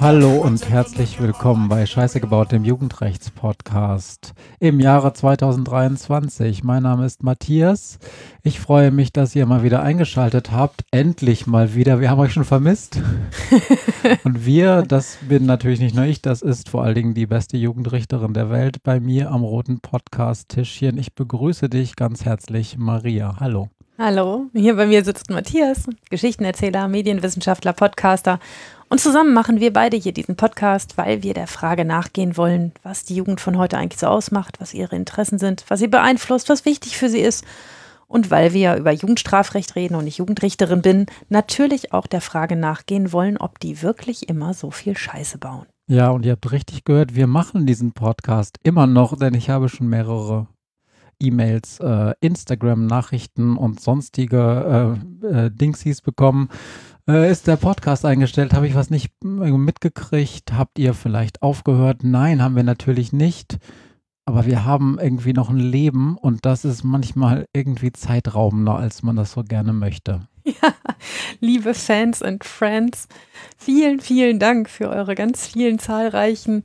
Hallo und herzlich willkommen bei Scheiße gebaut, dem Jugendrechtspodcast im Jahre 2023. Mein Name ist Matthias. Ich freue mich, dass ihr mal wieder eingeschaltet habt. Endlich mal wieder. Wir haben euch schon vermisst. und wir, das bin natürlich nicht nur ich, das ist vor allen Dingen die beste Jugendrichterin der Welt bei mir am roten Podcast-Tischchen. Ich begrüße dich ganz herzlich, Maria. Hallo. Hallo, hier bei mir sitzt Matthias, Geschichtenerzähler, Medienwissenschaftler, Podcaster. Und zusammen machen wir beide hier diesen Podcast, weil wir der Frage nachgehen wollen, was die Jugend von heute eigentlich so ausmacht, was ihre Interessen sind, was sie beeinflusst, was wichtig für sie ist. Und weil wir über Jugendstrafrecht reden und ich Jugendrichterin bin, natürlich auch der Frage nachgehen wollen, ob die wirklich immer so viel Scheiße bauen. Ja, und ihr habt richtig gehört, wir machen diesen Podcast immer noch, denn ich habe schon mehrere E-Mails, äh, Instagram-Nachrichten und sonstige äh, äh, Dingsies bekommen. Äh, ist der Podcast eingestellt? Habe ich was nicht äh, mitgekriegt? Habt ihr vielleicht aufgehört? Nein, haben wir natürlich nicht. Aber wir haben irgendwie noch ein Leben und das ist manchmal irgendwie zeitraubender, als man das so gerne möchte. Ja, liebe Fans und Friends, vielen, vielen Dank für eure ganz vielen zahlreichen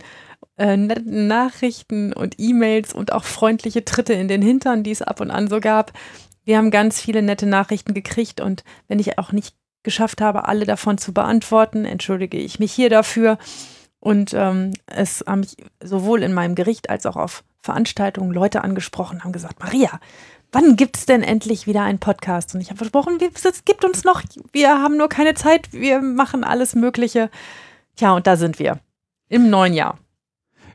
äh, netten Nachrichten und E-Mails und auch freundliche Tritte in den Hintern, die es ab und an so gab. Wir haben ganz viele nette Nachrichten gekriegt und wenn ich auch nicht geschafft habe, alle davon zu beantworten, entschuldige ich mich hier dafür. Und ähm, es haben mich sowohl in meinem Gericht als auch auf Veranstaltungen Leute angesprochen, haben gesagt, Maria, wann gibt es denn endlich wieder einen Podcast? Und ich habe versprochen, es gibt uns noch, wir haben nur keine Zeit, wir machen alles Mögliche. Tja, und da sind wir im neuen Jahr.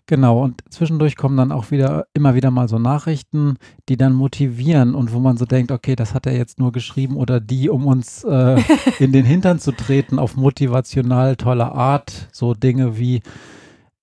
Genau, und zwischendurch kommen dann auch wieder immer wieder mal so Nachrichten, die dann motivieren und wo man so denkt, okay, das hat er jetzt nur geschrieben oder die, um uns äh, in den Hintern zu treten auf motivational tolle Art. So Dinge wie,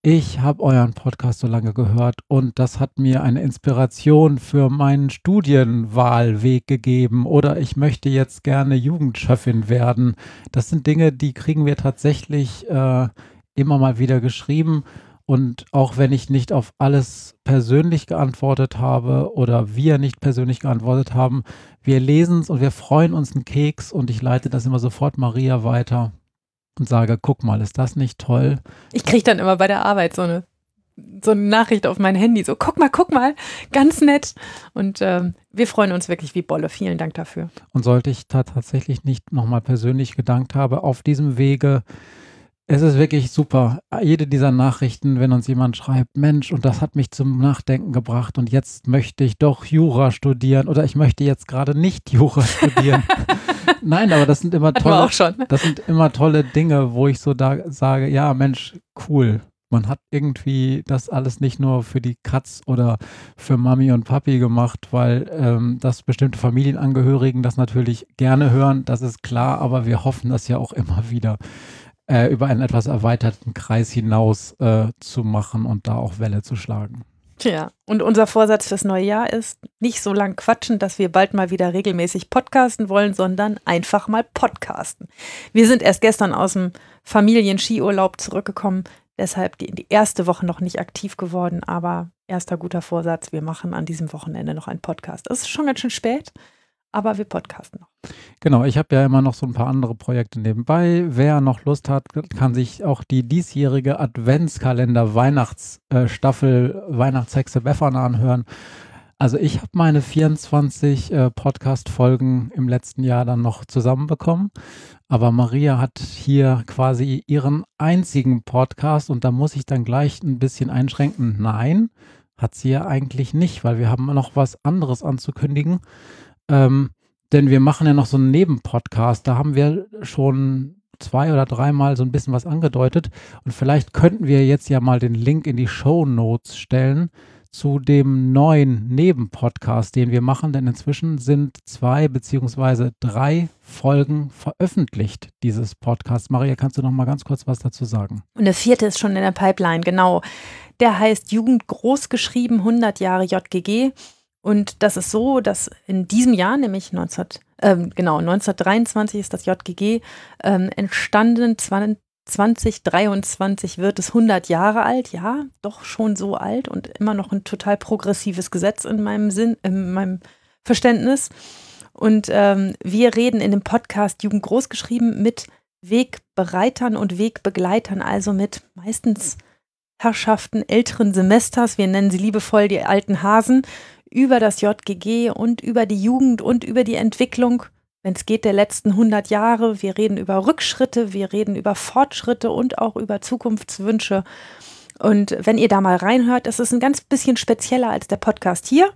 ich habe euren Podcast so lange gehört und das hat mir eine Inspiration für meinen Studienwahlweg gegeben oder ich möchte jetzt gerne Jugendchefin werden. Das sind Dinge, die kriegen wir tatsächlich äh, immer mal wieder geschrieben und auch wenn ich nicht auf alles persönlich geantwortet habe oder wir nicht persönlich geantwortet haben, wir lesen es und wir freuen uns einen Keks und ich leite das immer sofort Maria weiter und sage, guck mal, ist das nicht toll? Ich kriege dann immer bei der Arbeit so eine, so eine Nachricht auf mein Handy, so guck mal, guck mal, ganz nett. Und ähm, wir freuen uns wirklich wie Bolle. Vielen Dank dafür. Und sollte ich da tatsächlich nicht nochmal persönlich gedankt habe, auf diesem Wege es ist wirklich super. Jede dieser Nachrichten, wenn uns jemand schreibt, Mensch, und das hat mich zum Nachdenken gebracht und jetzt möchte ich doch Jura studieren oder ich möchte jetzt gerade nicht Jura studieren. Nein, aber das sind immer tolle, das sind immer tolle Dinge, wo ich so da sage, ja, Mensch, cool. Man hat irgendwie das alles nicht nur für die Katz oder für Mami und Papi gemacht, weil ähm, das bestimmte Familienangehörigen das natürlich gerne hören, das ist klar, aber wir hoffen das ja auch immer wieder äh, über einen etwas erweiterten Kreis hinaus äh, zu machen und da auch Welle zu schlagen. Tja, und unser Vorsatz fürs neue Jahr ist, nicht so lang quatschen, dass wir bald mal wieder regelmäßig podcasten wollen, sondern einfach mal podcasten. Wir sind erst gestern aus dem Familien-Skiurlaub zurückgekommen, deshalb die, die erste Woche noch nicht aktiv geworden, aber erster guter Vorsatz, wir machen an diesem Wochenende noch einen Podcast. Es ist schon ganz schön spät, aber wir podcasten noch. Genau, ich habe ja immer noch so ein paar andere Projekte nebenbei. Wer noch Lust hat, kann sich auch die diesjährige Adventskalender Weihnachtsstaffel äh, Weihnachtshexe Befana anhören. Also ich habe meine 24 äh, Podcast-Folgen im letzten Jahr dann noch zusammenbekommen. Aber Maria hat hier quasi ihren einzigen Podcast und da muss ich dann gleich ein bisschen einschränken. Nein, hat sie ja eigentlich nicht, weil wir haben noch was anderes anzukündigen. Ähm, denn wir machen ja noch so einen Nebenpodcast. Da haben wir schon zwei oder dreimal so ein bisschen was angedeutet. Und vielleicht könnten wir jetzt ja mal den Link in die Show Notes stellen zu dem neuen Nebenpodcast, den wir machen, denn inzwischen sind zwei beziehungsweise drei Folgen veröffentlicht dieses Podcasts. Maria, kannst du noch mal ganz kurz was dazu sagen? Und der vierte ist schon in der Pipeline, genau. Der heißt Jugend großgeschrieben 100 Jahre JGG und das ist so, dass in diesem Jahr, nämlich 19, ähm, genau, 1923 ist das JGG ähm, entstanden, 2023 wird es 100 Jahre alt, ja, doch schon so alt und immer noch ein total progressives Gesetz in meinem Sinn, in meinem Verständnis. Und ähm, wir reden in dem Podcast Jugend großgeschrieben mit Wegbereitern und Wegbegleitern, also mit meistens Herrschaften älteren Semesters, wir nennen sie liebevoll die alten Hasen, über das JGG und über die Jugend und über die Entwicklung, wenn es geht, der letzten 100 Jahre. Wir reden über Rückschritte, wir reden über Fortschritte und auch über Zukunftswünsche. Und wenn ihr da mal reinhört, es ist ein ganz bisschen spezieller als der Podcast hier,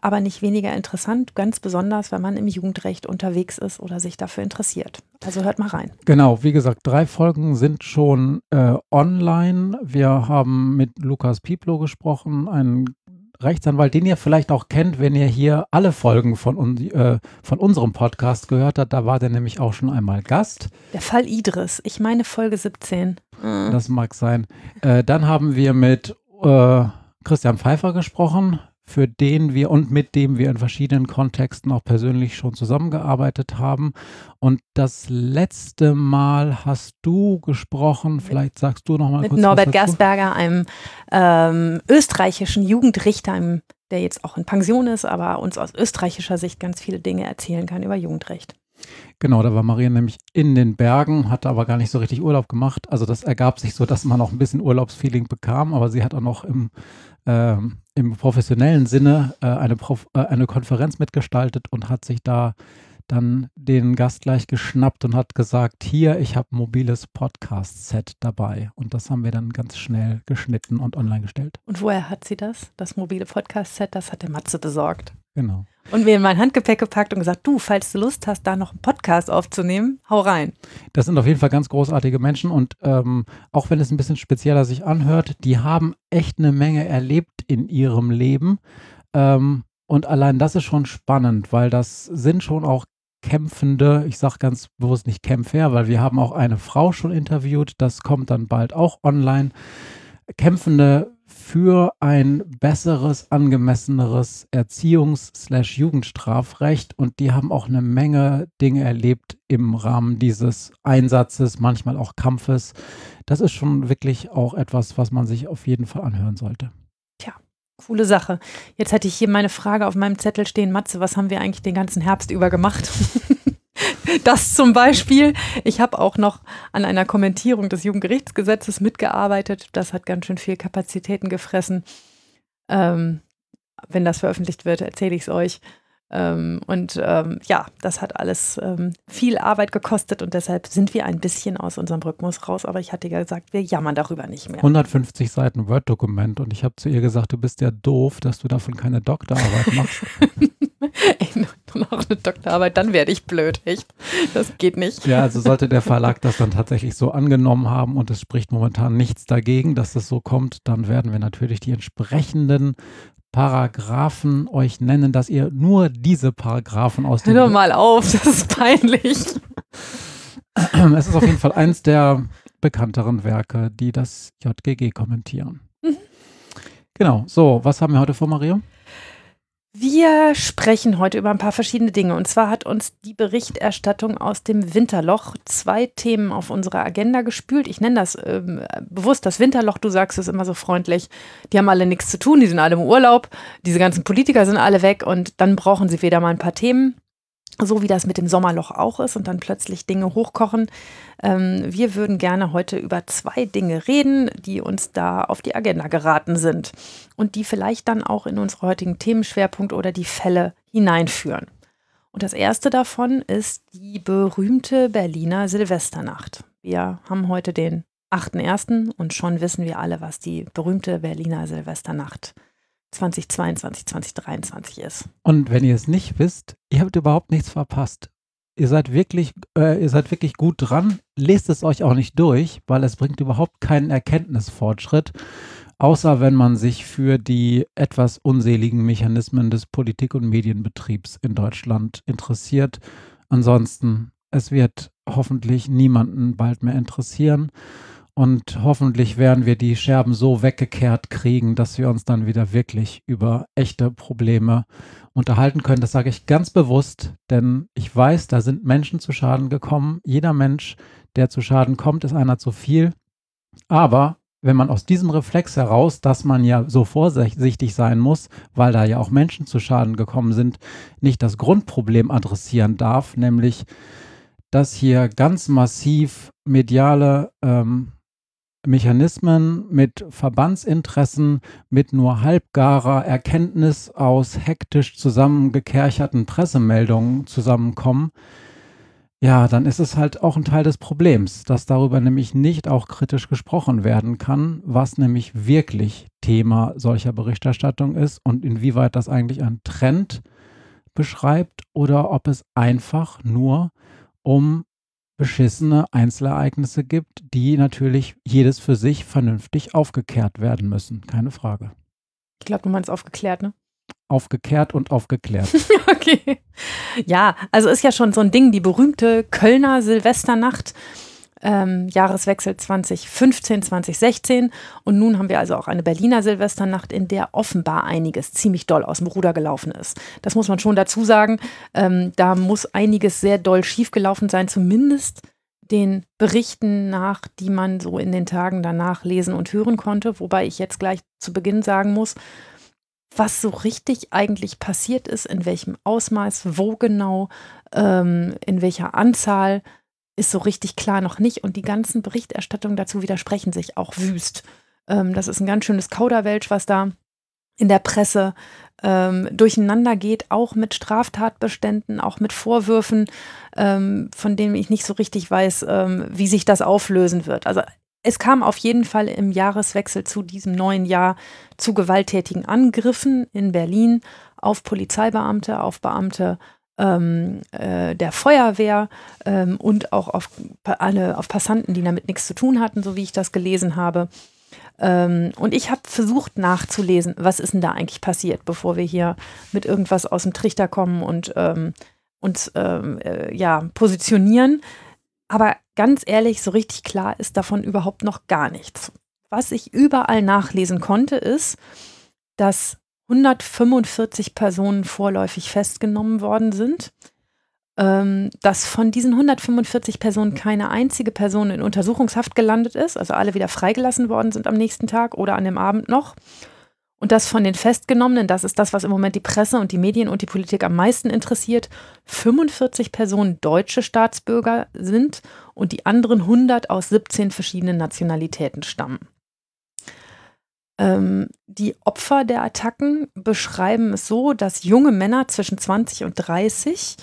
aber nicht weniger interessant, ganz besonders, wenn man im Jugendrecht unterwegs ist oder sich dafür interessiert. Also hört mal rein. Genau, wie gesagt, drei Folgen sind schon äh, online. Wir haben mit Lukas Pieplo gesprochen, einen Rechtsanwalt, den ihr vielleicht auch kennt, wenn ihr hier alle Folgen von, un äh, von unserem Podcast gehört habt. Da war der nämlich auch schon einmal Gast. Der Fall Idris, ich meine Folge 17. Das mag sein. Äh, dann haben wir mit äh, Christian Pfeiffer gesprochen, für den wir und mit dem wir in verschiedenen Kontexten auch persönlich schon zusammengearbeitet haben. Und das letzte Mal hast du gesprochen, vielleicht sagst du noch mal mit kurz. Mit Norbert. Gersberger, einem ähm, österreichischen Jugendrichter, einem, der jetzt auch in Pension ist, aber uns aus österreichischer Sicht ganz viele Dinge erzählen kann über Jugendrecht. Genau, da war Maria nämlich in den Bergen, hatte aber gar nicht so richtig Urlaub gemacht. Also das ergab sich so, dass man auch ein bisschen Urlaubsfeeling bekam, aber sie hat auch noch im, äh, im professionellen Sinne äh, eine, Prof äh, eine Konferenz mitgestaltet und hat sich da dann den Gast gleich geschnappt und hat gesagt, hier, ich habe ein mobiles Podcast-Set dabei. Und das haben wir dann ganz schnell geschnitten und online gestellt. Und woher hat sie das? Das mobile Podcast-Set, das hat der Matze besorgt. Genau. Und mir in mein Handgepäck gepackt und gesagt, du, falls du Lust hast, da noch einen Podcast aufzunehmen, hau rein. Das sind auf jeden Fall ganz großartige Menschen und ähm, auch wenn es ein bisschen spezieller sich anhört, die haben echt eine Menge erlebt in ihrem Leben. Ähm, und allein das ist schon spannend, weil das sind schon auch kämpfende, ich sage ganz bewusst nicht Kämpfer, weil wir haben auch eine Frau schon interviewt, das kommt dann bald auch online. Kämpfende für ein besseres, angemesseneres Erziehungs-Jugendstrafrecht und die haben auch eine Menge Dinge erlebt im Rahmen dieses Einsatzes, manchmal auch Kampfes. Das ist schon wirklich auch etwas, was man sich auf jeden Fall anhören sollte. Tja, coole Sache. Jetzt hätte ich hier meine Frage auf meinem Zettel stehen, Matze, was haben wir eigentlich den ganzen Herbst über gemacht? Das zum Beispiel. Ich habe auch noch an einer Kommentierung des Jugendgerichtsgesetzes mitgearbeitet. Das hat ganz schön viel Kapazitäten gefressen. Ähm, wenn das veröffentlicht wird, erzähle ich es euch. Ähm, und ähm, ja, das hat alles ähm, viel Arbeit gekostet und deshalb sind wir ein bisschen aus unserem Rhythmus raus. Aber ich hatte ja gesagt, wir jammern darüber nicht mehr. 150 Seiten Word-Dokument und ich habe zu ihr gesagt, du bist ja doof, dass du davon keine Doktorarbeit machst. Ey, noch eine Doktorarbeit, dann werde ich blöd, echt. Das geht nicht. Ja, also sollte der Verlag das dann tatsächlich so angenommen haben und es spricht momentan nichts dagegen, dass das so kommt, dann werden wir natürlich die entsprechenden Paragraphen euch nennen, dass ihr nur diese Paragraphen aus dem. Hör doch mal auf, das ist peinlich. Es ist auf jeden Fall eins der bekannteren Werke, die das JGG kommentieren. Mhm. Genau, so, was haben wir heute vor, Maria? Wir sprechen heute über ein paar verschiedene Dinge. Und zwar hat uns die Berichterstattung aus dem Winterloch zwei Themen auf unsere Agenda gespült. Ich nenne das ähm, bewusst das Winterloch. Du sagst es immer so freundlich. Die haben alle nichts zu tun, die sind alle im Urlaub. Diese ganzen Politiker sind alle weg und dann brauchen sie wieder mal ein paar Themen so wie das mit dem Sommerloch auch ist und dann plötzlich Dinge hochkochen. Ähm, wir würden gerne heute über zwei Dinge reden, die uns da auf die Agenda geraten sind und die vielleicht dann auch in unsere heutigen Themenschwerpunkt oder die Fälle hineinführen. Und das erste davon ist die berühmte Berliner Silvesternacht. Wir haben heute den 8.1. und schon wissen wir alle, was die berühmte Berliner Silvesternacht ist 2022, 2023 ist. Und wenn ihr es nicht wisst, ihr habt überhaupt nichts verpasst. Ihr seid wirklich, äh, ihr seid wirklich gut dran. Lest es euch auch nicht durch, weil es bringt überhaupt keinen Erkenntnisfortschritt, außer wenn man sich für die etwas unseligen Mechanismen des Politik- und Medienbetriebs in Deutschland interessiert. Ansonsten, es wird hoffentlich niemanden bald mehr interessieren. Und hoffentlich werden wir die Scherben so weggekehrt kriegen, dass wir uns dann wieder wirklich über echte Probleme unterhalten können. Das sage ich ganz bewusst, denn ich weiß, da sind Menschen zu Schaden gekommen. Jeder Mensch, der zu Schaden kommt, ist einer zu viel. Aber wenn man aus diesem Reflex heraus, dass man ja so vorsichtig sein muss, weil da ja auch Menschen zu Schaden gekommen sind, nicht das Grundproblem adressieren darf, nämlich dass hier ganz massiv mediale ähm, Mechanismen mit Verbandsinteressen, mit nur halbgarer Erkenntnis aus hektisch zusammengekercherten Pressemeldungen zusammenkommen, ja, dann ist es halt auch ein Teil des Problems, dass darüber nämlich nicht auch kritisch gesprochen werden kann, was nämlich wirklich Thema solcher Berichterstattung ist und inwieweit das eigentlich einen Trend beschreibt oder ob es einfach nur um beschissene Einzelereignisse gibt, die natürlich jedes für sich vernünftig aufgeklärt werden müssen. Keine Frage. Ich glaube, du meinst aufgeklärt, ne? Aufgekehrt und aufgeklärt. okay. Ja, also ist ja schon so ein Ding, die berühmte Kölner Silvesternacht ähm, Jahreswechsel 2015, 2016. Und nun haben wir also auch eine Berliner Silvesternacht, in der offenbar einiges ziemlich doll aus dem Ruder gelaufen ist. Das muss man schon dazu sagen. Ähm, da muss einiges sehr doll schiefgelaufen sein, zumindest den Berichten nach, die man so in den Tagen danach lesen und hören konnte. Wobei ich jetzt gleich zu Beginn sagen muss, was so richtig eigentlich passiert ist, in welchem Ausmaß, wo genau, ähm, in welcher Anzahl, ist so richtig klar noch nicht. Und die ganzen Berichterstattungen dazu widersprechen sich auch wüst. Ähm, das ist ein ganz schönes Kauderwelsch, was da in der Presse ähm, durcheinander geht, auch mit Straftatbeständen, auch mit Vorwürfen, ähm, von denen ich nicht so richtig weiß, ähm, wie sich das auflösen wird. Also es kam auf jeden Fall im Jahreswechsel zu diesem neuen Jahr zu gewalttätigen Angriffen in Berlin auf Polizeibeamte, auf Beamte ähm, äh, der Feuerwehr ähm, und auch auf alle auf Passanten, die damit nichts zu tun hatten, so wie ich das gelesen habe. Ähm, und ich habe versucht nachzulesen, was ist denn da eigentlich passiert, bevor wir hier mit irgendwas aus dem Trichter kommen und ähm, uns ähm, äh, ja positionieren. Aber ganz ehrlich, so richtig klar ist davon überhaupt noch gar nichts. Was ich überall nachlesen konnte, ist, dass 145 Personen vorläufig festgenommen worden sind, ähm, dass von diesen 145 Personen keine einzige Person in Untersuchungshaft gelandet ist, also alle wieder freigelassen worden sind am nächsten Tag oder an dem Abend noch. Und dass von den Festgenommenen, das ist das, was im Moment die Presse und die Medien und die Politik am meisten interessiert, 45 Personen deutsche Staatsbürger sind und die anderen 100 aus 17 verschiedenen Nationalitäten stammen. Ähm, die Opfer der Attacken beschreiben es so, dass junge Männer zwischen 20 und 30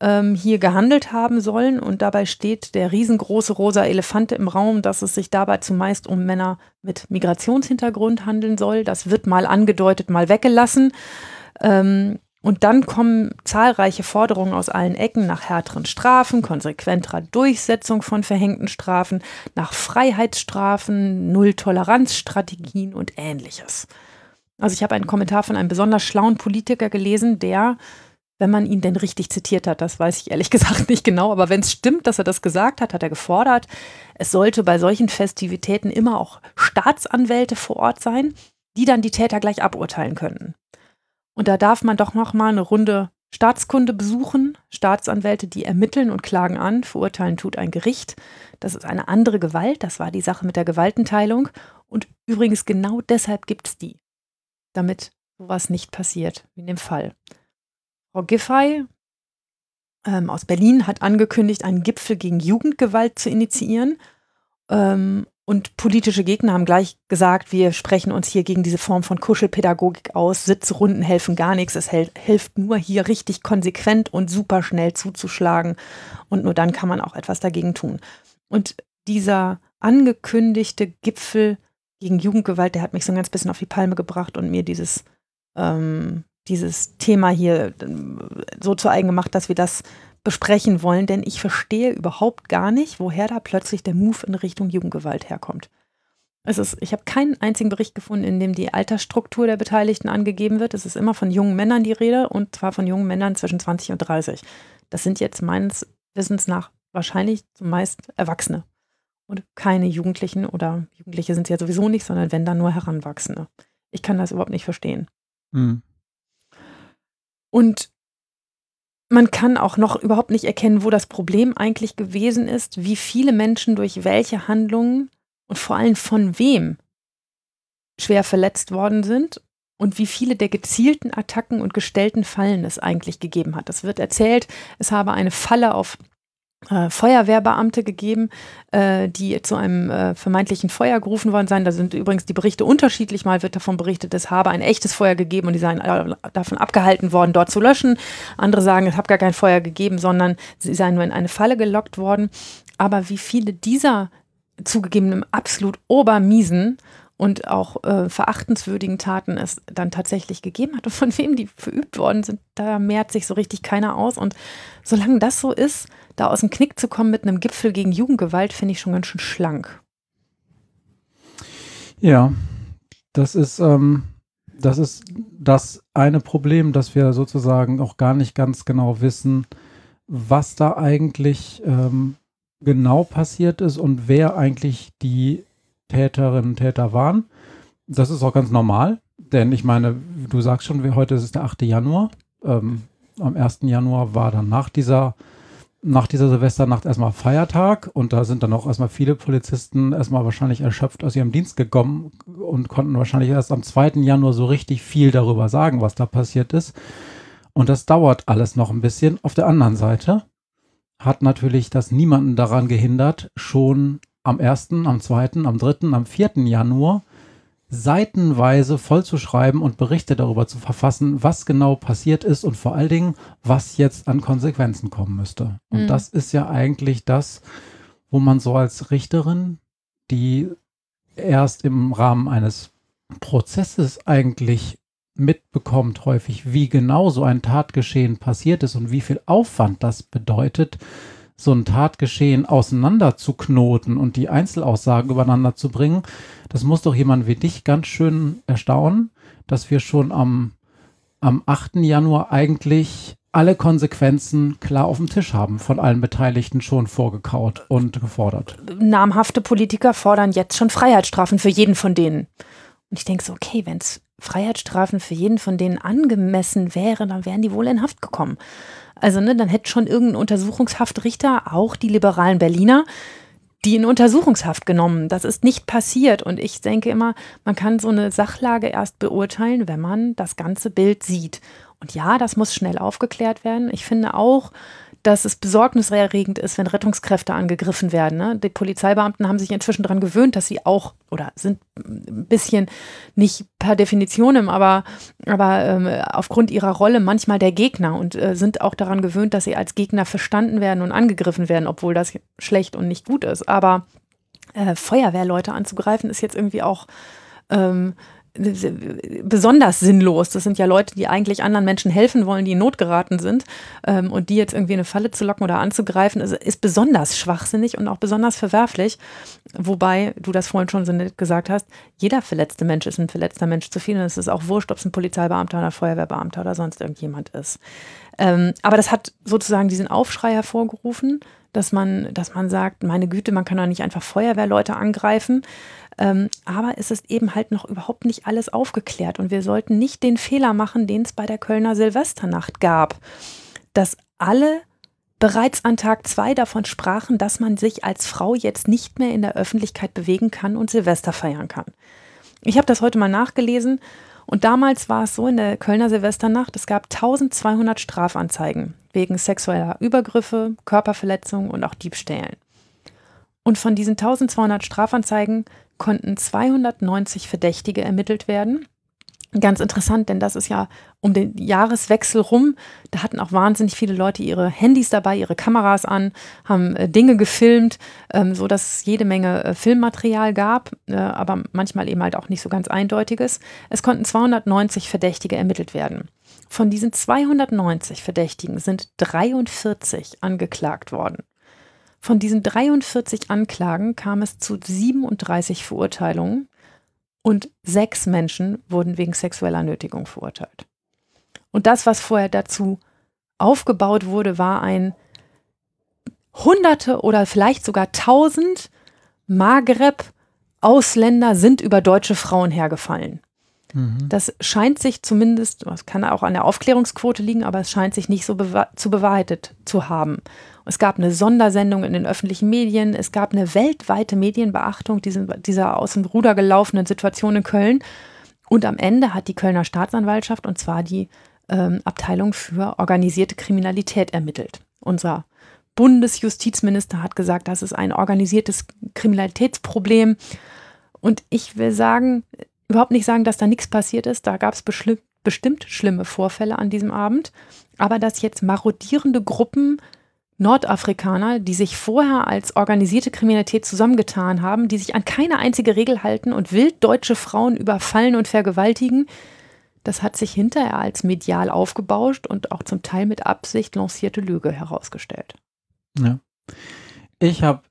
ähm, hier gehandelt haben sollen und dabei steht der riesengroße rosa Elefant im Raum, dass es sich dabei zumeist um Männer mit Migrationshintergrund handeln soll. Das wird mal angedeutet, mal weggelassen. Ähm, und dann kommen zahlreiche Forderungen aus allen Ecken nach härteren Strafen, konsequenterer Durchsetzung von verhängten Strafen, nach Freiheitsstrafen, Null-Toleranz-Strategien und ähnliches. Also ich habe einen Kommentar von einem besonders schlauen Politiker gelesen, der, wenn man ihn denn richtig zitiert hat, das weiß ich ehrlich gesagt nicht genau, aber wenn es stimmt, dass er das gesagt hat, hat er gefordert, es sollte bei solchen Festivitäten immer auch Staatsanwälte vor Ort sein, die dann die Täter gleich aburteilen könnten. Und da darf man doch noch mal eine Runde Staatskunde besuchen. Staatsanwälte, die ermitteln und klagen an, verurteilen tut ein Gericht. Das ist eine andere Gewalt. Das war die Sache mit der Gewaltenteilung. Und übrigens genau deshalb gibt es die, damit sowas nicht passiert, wie in dem Fall. Frau Giffey ähm, aus Berlin hat angekündigt, einen Gipfel gegen Jugendgewalt zu initiieren. Ähm, und politische Gegner haben gleich gesagt, wir sprechen uns hier gegen diese Form von Kuschelpädagogik aus. Sitzrunden helfen gar nichts. Es hilft nur hier richtig konsequent und super schnell zuzuschlagen. Und nur dann kann man auch etwas dagegen tun. Und dieser angekündigte Gipfel gegen Jugendgewalt, der hat mich so ein ganz bisschen auf die Palme gebracht und mir dieses, ähm, dieses Thema hier ähm, so zu eigen gemacht, dass wir das besprechen wollen, denn ich verstehe überhaupt gar nicht, woher da plötzlich der Move in Richtung Jugendgewalt herkommt. Es ist, ich habe keinen einzigen Bericht gefunden, in dem die Altersstruktur der Beteiligten angegeben wird. Es ist immer von jungen Männern die Rede und zwar von jungen Männern zwischen 20 und 30. Das sind jetzt meines Wissens nach wahrscheinlich zumeist Erwachsene und keine Jugendlichen oder Jugendliche sind es ja sowieso nicht, sondern wenn dann nur Heranwachsende. Ich kann das überhaupt nicht verstehen. Mhm. Und man kann auch noch überhaupt nicht erkennen, wo das Problem eigentlich gewesen ist, wie viele Menschen durch welche Handlungen und vor allem von wem schwer verletzt worden sind und wie viele der gezielten Attacken und gestellten Fallen es eigentlich gegeben hat. Es wird erzählt, es habe eine Falle auf äh, Feuerwehrbeamte gegeben, äh, die zu einem äh, vermeintlichen Feuer gerufen worden seien. Da sind übrigens die Berichte unterschiedlich. Mal wird davon berichtet, es habe ein echtes Feuer gegeben und die seien davon abgehalten worden, dort zu löschen. Andere sagen, es habe gar kein Feuer gegeben, sondern sie seien nur in eine Falle gelockt worden. Aber wie viele dieser zugegebenen absolut obermiesen und auch äh, verachtenswürdigen Taten es dann tatsächlich gegeben hat und von wem die verübt worden sind, da mehrt sich so richtig keiner aus. Und solange das so ist, da aus dem Knick zu kommen mit einem Gipfel gegen Jugendgewalt, finde ich schon ganz schön schlank. Ja, das ist, ähm, das ist das eine Problem, dass wir sozusagen auch gar nicht ganz genau wissen, was da eigentlich ähm, genau passiert ist und wer eigentlich die Täterinnen und Täter waren. Das ist auch ganz normal, denn ich meine, du sagst schon, heute ist es der 8. Januar. Ähm, am 1. Januar war dann nach dieser nach dieser Silvesternacht erstmal Feiertag und da sind dann auch erstmal viele Polizisten erstmal wahrscheinlich erschöpft aus ihrem Dienst gekommen und konnten wahrscheinlich erst am 2. Januar so richtig viel darüber sagen, was da passiert ist. Und das dauert alles noch ein bisschen. Auf der anderen Seite hat natürlich das niemanden daran gehindert, schon am 1., am 2., am 3., am 4. Januar seitenweise vollzuschreiben und Berichte darüber zu verfassen, was genau passiert ist und vor allen Dingen, was jetzt an Konsequenzen kommen müsste. Und mhm. das ist ja eigentlich das, wo man so als Richterin, die erst im Rahmen eines Prozesses eigentlich mitbekommt, häufig, wie genau so ein Tatgeschehen passiert ist und wie viel Aufwand das bedeutet, so ein Tatgeschehen auseinanderzuknoten und die Einzelaussagen übereinander zu bringen, das muss doch jemand wie dich ganz schön erstaunen, dass wir schon am, am 8. Januar eigentlich alle Konsequenzen klar auf dem Tisch haben, von allen Beteiligten schon vorgekaut und gefordert. Namhafte Politiker fordern jetzt schon Freiheitsstrafen für jeden von denen. Und ich denke so, okay, wenn es Freiheitsstrafen für jeden von denen angemessen wäre, dann wären die wohl in Haft gekommen. Also, ne, dann hätte schon irgendein Untersuchungshaftrichter, auch die liberalen Berliner, die in Untersuchungshaft genommen. Das ist nicht passiert. Und ich denke immer, man kann so eine Sachlage erst beurteilen, wenn man das ganze Bild sieht. Und ja, das muss schnell aufgeklärt werden. Ich finde auch, dass es besorgniserregend ist, wenn Rettungskräfte angegriffen werden. Ne? Die Polizeibeamten haben sich inzwischen daran gewöhnt, dass sie auch oder sind ein bisschen nicht per Definition, aber, aber ähm, aufgrund ihrer Rolle manchmal der Gegner und äh, sind auch daran gewöhnt, dass sie als Gegner verstanden werden und angegriffen werden, obwohl das schlecht und nicht gut ist. Aber äh, Feuerwehrleute anzugreifen ist jetzt irgendwie auch ähm, besonders sinnlos. Das sind ja Leute, die eigentlich anderen Menschen helfen wollen, die in Not geraten sind. Ähm, und die jetzt irgendwie in eine Falle zu locken oder anzugreifen, ist, ist, besonders schwachsinnig und auch besonders verwerflich. Wobei du das vorhin schon so nett gesagt hast, jeder verletzte Mensch ist ein verletzter Mensch zu viel. Und es ist auch wurscht, ob es ein Polizeibeamter oder Feuerwehrbeamter oder sonst irgendjemand ist. Ähm, aber das hat sozusagen diesen Aufschrei hervorgerufen, dass man, dass man sagt, meine Güte, man kann doch nicht einfach Feuerwehrleute angreifen. Ähm, aber es ist eben halt noch überhaupt nicht alles aufgeklärt. Und wir sollten nicht den Fehler machen, den es bei der Kölner Silvesternacht gab, dass alle bereits an Tag zwei davon sprachen, dass man sich als Frau jetzt nicht mehr in der Öffentlichkeit bewegen kann und Silvester feiern kann. Ich habe das heute mal nachgelesen und damals war es so in der Kölner Silvesternacht, es gab 1200 Strafanzeigen wegen sexueller Übergriffe, Körperverletzungen und auch Diebstählen. Und von diesen 1200 Strafanzeigen konnten 290 Verdächtige ermittelt werden. Ganz interessant, denn das ist ja um den Jahreswechsel rum. Da hatten auch wahnsinnig viele Leute ihre Handys dabei, ihre Kameras an, haben äh, Dinge gefilmt, ähm, so es jede Menge äh, Filmmaterial gab, äh, aber manchmal eben halt auch nicht so ganz eindeutiges. Es konnten 290 Verdächtige ermittelt werden. Von diesen 290 Verdächtigen sind 43 angeklagt worden. Von diesen 43 Anklagen kam es zu 37 Verurteilungen und sechs Menschen wurden wegen sexueller Nötigung verurteilt. Und das, was vorher dazu aufgebaut wurde, war ein Hunderte oder vielleicht sogar tausend Maghreb-Ausländer sind über deutsche Frauen hergefallen. Mhm. Das scheint sich zumindest, das kann auch an der Aufklärungsquote liegen, aber es scheint sich nicht so bewa zu bewahrheitet zu haben. Es gab eine Sondersendung in den öffentlichen Medien. Es gab eine weltweite Medienbeachtung dieser, dieser aus dem Ruder gelaufenen Situation in Köln. Und am Ende hat die Kölner Staatsanwaltschaft, und zwar die ähm, Abteilung für organisierte Kriminalität, ermittelt. Unser Bundesjustizminister hat gesagt, das ist ein organisiertes Kriminalitätsproblem. Und ich will sagen, überhaupt nicht sagen, dass da nichts passiert ist. Da gab es bestimmt schlimme Vorfälle an diesem Abend. Aber dass jetzt marodierende Gruppen Nordafrikaner, die sich vorher als organisierte Kriminalität zusammengetan haben, die sich an keine einzige Regel halten und wild deutsche Frauen überfallen und vergewaltigen, das hat sich hinterher als medial aufgebauscht und auch zum Teil mit Absicht lancierte Lüge herausgestellt. Ja. Ich habe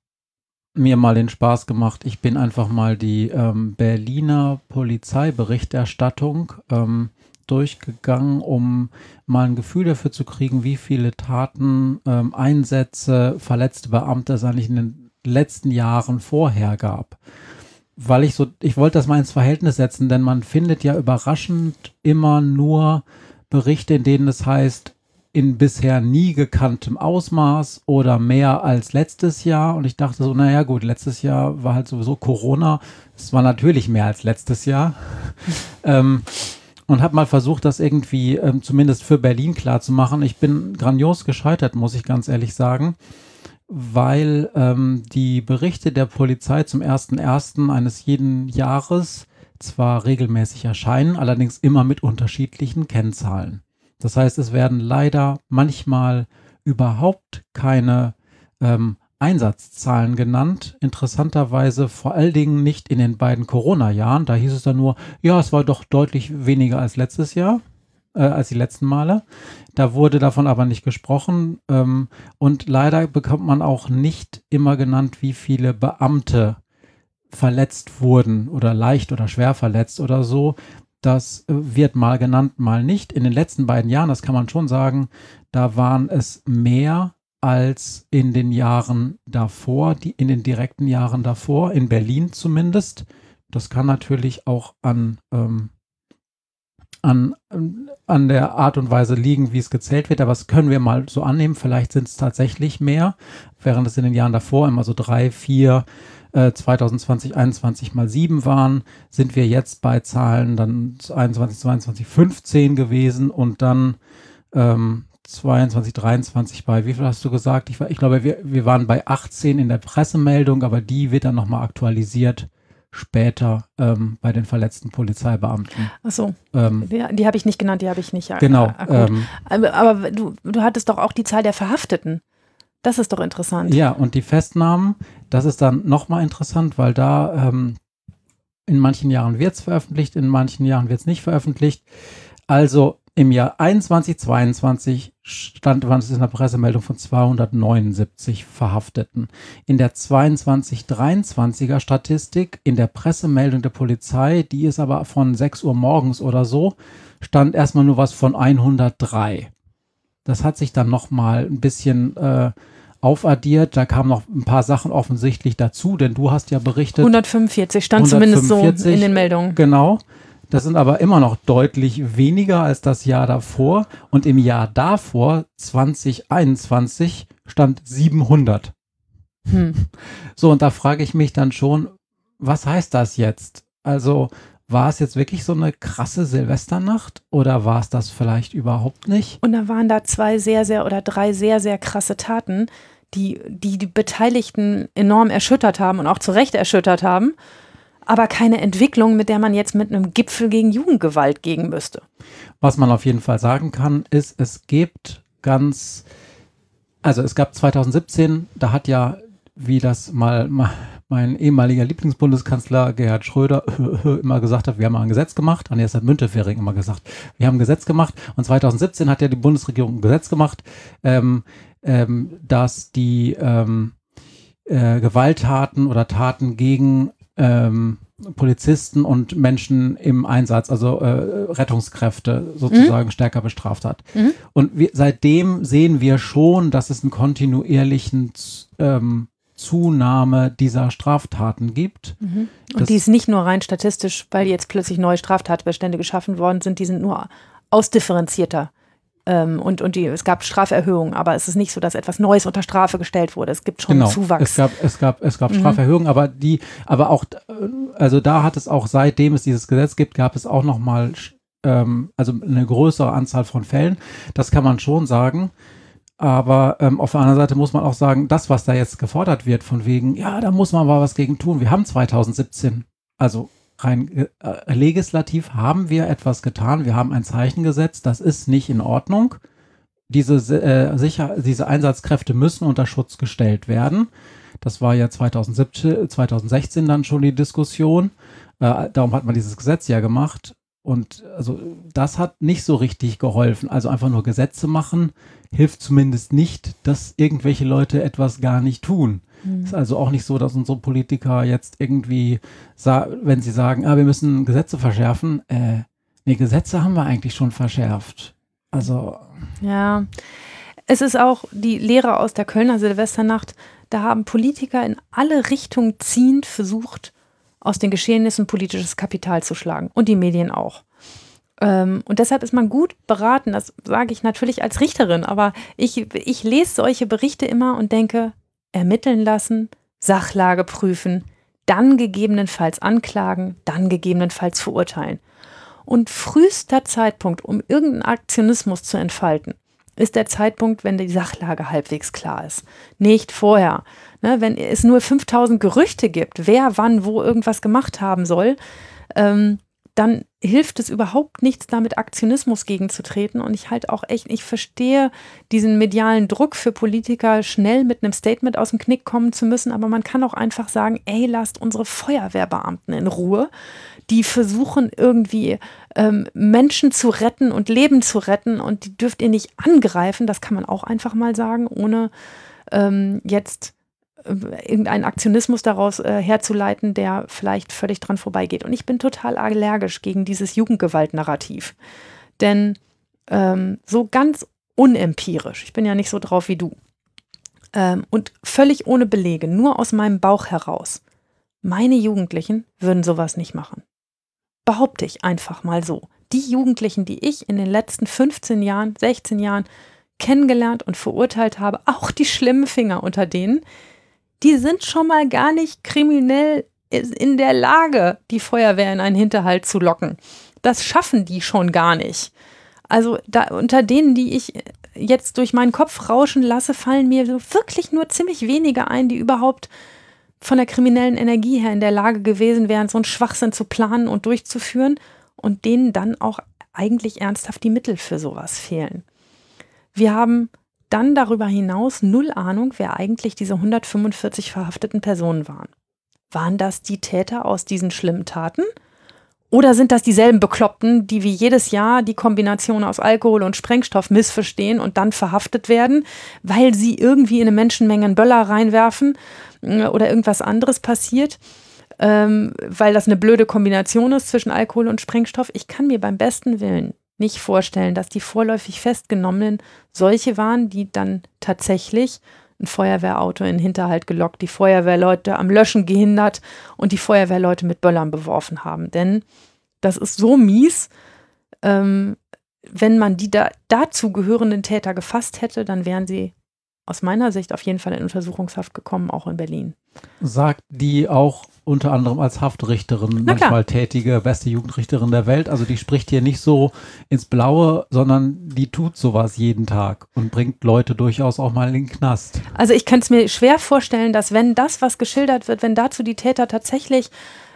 mir mal den Spaß gemacht. Ich bin einfach mal die ähm, Berliner Polizeiberichterstattung ähm, durchgegangen, um mal ein Gefühl dafür zu kriegen, wie viele Taten, ähm, Einsätze, verletzte Beamte es eigentlich in den letzten Jahren vorher gab. Weil ich so, ich wollte das mal ins Verhältnis setzen, denn man findet ja überraschend immer nur Berichte, in denen es heißt, in bisher nie gekanntem Ausmaß oder mehr als letztes Jahr. Und ich dachte so, naja gut, letztes Jahr war halt sowieso Corona. Es war natürlich mehr als letztes Jahr. ähm, und habe mal versucht, das irgendwie ähm, zumindest für Berlin klar zu machen. Ich bin grandios gescheitert, muss ich ganz ehrlich sagen, weil ähm, die Berichte der Polizei zum 1.1. eines jeden Jahres zwar regelmäßig erscheinen, allerdings immer mit unterschiedlichen Kennzahlen. Das heißt, es werden leider manchmal überhaupt keine ähm, Einsatzzahlen genannt. Interessanterweise vor allen Dingen nicht in den beiden Corona-Jahren. Da hieß es dann nur, ja, es war doch deutlich weniger als letztes Jahr, äh, als die letzten Male. Da wurde davon aber nicht gesprochen. Ähm, und leider bekommt man auch nicht immer genannt, wie viele Beamte verletzt wurden oder leicht oder schwer verletzt oder so. Das äh, wird mal genannt, mal nicht. In den letzten beiden Jahren, das kann man schon sagen, da waren es mehr als in den Jahren davor, die, in den direkten Jahren davor, in Berlin zumindest. Das kann natürlich auch an, ähm, an, an der Art und Weise liegen, wie es gezählt wird, aber das können wir mal so annehmen. Vielleicht sind es tatsächlich mehr, während es in den Jahren davor immer so drei, vier, 2020, äh, 21 mal 7 waren, sind wir jetzt bei Zahlen dann 21, 22, 15 gewesen und dann ähm, 22, 23 bei, wie viel hast du gesagt? Ich, ich glaube, wir, wir waren bei 18 in der Pressemeldung, aber die wird dann nochmal aktualisiert später ähm, bei den verletzten Polizeibeamten. Ach so, ähm, die, die habe ich nicht genannt, die habe ich nicht. Ja, genau. Ähm, aber, aber du, du hattest doch auch die Zahl der Verhafteten. Das ist doch interessant. Ja, und die Festnahmen, das ist dann nochmal interessant, weil da ähm, in manchen Jahren wird es veröffentlicht, in manchen Jahren wird es nicht veröffentlicht. Also im Jahr 21, 22 stand, was in der Pressemeldung von 279 Verhafteten. In der 22, 23er Statistik, in der Pressemeldung der Polizei, die ist aber von 6 Uhr morgens oder so, stand erstmal nur was von 103. Das hat sich dann nochmal ein bisschen äh, aufaddiert. Da kamen noch ein paar Sachen offensichtlich dazu, denn du hast ja berichtet. 145 stand 145, zumindest so in den Meldungen. Genau. Das sind aber immer noch deutlich weniger als das Jahr davor. Und im Jahr davor, 2021, stand 700. Hm. So, und da frage ich mich dann schon, was heißt das jetzt? Also, war es jetzt wirklich so eine krasse Silvesternacht oder war es das vielleicht überhaupt nicht? Und da waren da zwei sehr, sehr oder drei sehr, sehr krasse Taten die, die die Beteiligten enorm erschüttert haben und auch zu Recht erschüttert haben, aber keine Entwicklung, mit der man jetzt mit einem Gipfel gegen Jugendgewalt gegen müsste. Was man auf jeden Fall sagen kann, ist, es gibt ganz, also es gab 2017, da hat ja, wie das mal, mal mein ehemaliger Lieblingsbundeskanzler Gerhard Schröder immer gesagt hat, wir haben ein Gesetz gemacht. Ah, nee, das hat Müntefering immer gesagt. Wir haben ein Gesetz gemacht. Und 2017 hat ja die Bundesregierung ein Gesetz gemacht, ähm, ähm, dass die ähm, äh, Gewalttaten oder Taten gegen ähm, Polizisten und Menschen im Einsatz, also äh, Rettungskräfte sozusagen mhm. stärker bestraft hat. Mhm. Und wir, seitdem sehen wir schon, dass es einen kontinuierlichen ähm, Zunahme dieser Straftaten gibt. Mhm. Und die ist nicht nur rein statistisch, weil jetzt plötzlich neue Straftatbestände geschaffen worden sind, die sind nur ausdifferenzierter ähm, und, und die, es gab Straferhöhungen, aber es ist nicht so, dass etwas Neues unter Strafe gestellt wurde. Es gibt schon genau. Zuwachs. Es gab, es gab, es gab mhm. Straferhöhungen, aber die, aber auch, also da hat es auch, seitdem es dieses Gesetz gibt, gab es auch nochmal, ähm, also eine größere Anzahl von Fällen. Das kann man schon sagen. Aber ähm, auf der anderen Seite muss man auch sagen, das, was da jetzt gefordert wird, von wegen, ja, da muss man mal was gegen tun. Wir haben 2017, also rein äh, legislativ haben wir etwas getan. Wir haben ein Zeichen gesetzt. Das ist nicht in Ordnung. Diese, äh, sicher, diese Einsatzkräfte müssen unter Schutz gestellt werden. Das war ja 2017, 2016 dann schon die Diskussion. Äh, darum hat man dieses Gesetz ja gemacht. Und also das hat nicht so richtig geholfen. Also einfach nur Gesetze machen hilft zumindest nicht, dass irgendwelche Leute etwas gar nicht tun. Mhm. Ist also auch nicht so, dass unsere Politiker jetzt irgendwie, wenn sie sagen, ah, wir müssen Gesetze verschärfen, äh, nee, Gesetze haben wir eigentlich schon verschärft. Also. Ja. Es ist auch die Lehre aus der Kölner Silvesternacht. Da haben Politiker in alle Richtungen ziehend versucht, aus den Geschehnissen politisches Kapital zu schlagen. Und die Medien auch. Ähm, und deshalb ist man gut beraten, das sage ich natürlich als Richterin, aber ich, ich lese solche Berichte immer und denke, ermitteln lassen, Sachlage prüfen, dann gegebenenfalls anklagen, dann gegebenenfalls verurteilen. Und frühester Zeitpunkt, um irgendeinen Aktionismus zu entfalten, ist der Zeitpunkt, wenn die Sachlage halbwegs klar ist. Nicht vorher. Ne, wenn es nur 5000 Gerüchte gibt, wer wann wo irgendwas gemacht haben soll, ähm, dann hilft es überhaupt nichts, damit Aktionismus gegenzutreten. Und ich halt auch echt, ich verstehe diesen medialen Druck für Politiker, schnell mit einem Statement aus dem Knick kommen zu müssen. Aber man kann auch einfach sagen, ey, lasst unsere Feuerwehrbeamten in Ruhe. Die versuchen irgendwie ähm, Menschen zu retten und Leben zu retten. Und die dürft ihr nicht angreifen. Das kann man auch einfach mal sagen, ohne ähm, jetzt irgendeinen Aktionismus daraus äh, herzuleiten, der vielleicht völlig dran vorbeigeht. Und ich bin total allergisch gegen dieses Jugendgewalt-Narrativ. Denn ähm, so ganz unempirisch, ich bin ja nicht so drauf wie du, ähm, und völlig ohne Belege, nur aus meinem Bauch heraus, meine Jugendlichen würden sowas nicht machen. Behaupte ich einfach mal so. Die Jugendlichen, die ich in den letzten 15 Jahren, 16 Jahren kennengelernt und verurteilt habe, auch die schlimmen Finger unter denen, die sind schon mal gar nicht kriminell in der Lage, die Feuerwehr in einen Hinterhalt zu locken. Das schaffen die schon gar nicht. Also da, unter denen, die ich jetzt durch meinen Kopf rauschen lasse, fallen mir so wirklich nur ziemlich wenige ein, die überhaupt von der kriminellen Energie her in der Lage gewesen wären, so einen Schwachsinn zu planen und durchzuführen und denen dann auch eigentlich ernsthaft die Mittel für sowas fehlen. Wir haben dann darüber hinaus null Ahnung, wer eigentlich diese 145 verhafteten Personen waren. Waren das die Täter aus diesen schlimmen Taten? Oder sind das dieselben Bekloppten, die wie jedes Jahr die Kombination aus Alkohol und Sprengstoff missverstehen und dann verhaftet werden, weil sie irgendwie in eine Menschenmenge einen Böller reinwerfen äh, oder irgendwas anderes passiert? Ähm, weil das eine blöde Kombination ist zwischen Alkohol und Sprengstoff. Ich kann mir beim besten Willen nicht vorstellen, dass die vorläufig Festgenommenen solche waren, die dann tatsächlich ein Feuerwehrauto in den Hinterhalt gelockt, die Feuerwehrleute am Löschen gehindert und die Feuerwehrleute mit Böllern beworfen haben. Denn das ist so mies, ähm, wenn man die da, dazu gehörenden Täter gefasst hätte, dann wären sie aus meiner Sicht auf jeden Fall in Untersuchungshaft gekommen, auch in Berlin. Sagt die auch unter anderem als Haftrichterin manchmal tätige, beste Jugendrichterin der Welt. Also die spricht hier nicht so ins Blaue, sondern die tut sowas jeden Tag und bringt Leute durchaus auch mal in den Knast. Also ich kann es mir schwer vorstellen, dass wenn das, was geschildert wird, wenn dazu die Täter tatsächlich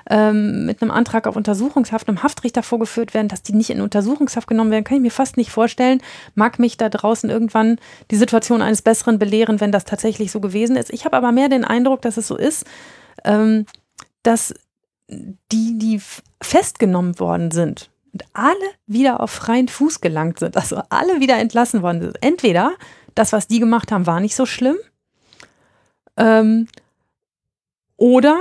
ähm, mit einem Antrag auf Untersuchungshaft einem Haftrichter vorgeführt werden, dass die nicht in Untersuchungshaft genommen werden, kann ich mir fast nicht vorstellen. Mag mich da draußen irgendwann die Situation eines Besseren belehren, wenn das tatsächlich so gewesen ist. Ich habe aber mehr den Eindruck, dass es so ist, ähm, dass die, die festgenommen worden sind und alle wieder auf freien Fuß gelangt sind, also alle wieder entlassen worden sind. Entweder das, was die gemacht haben, war nicht so schlimm, ähm, oder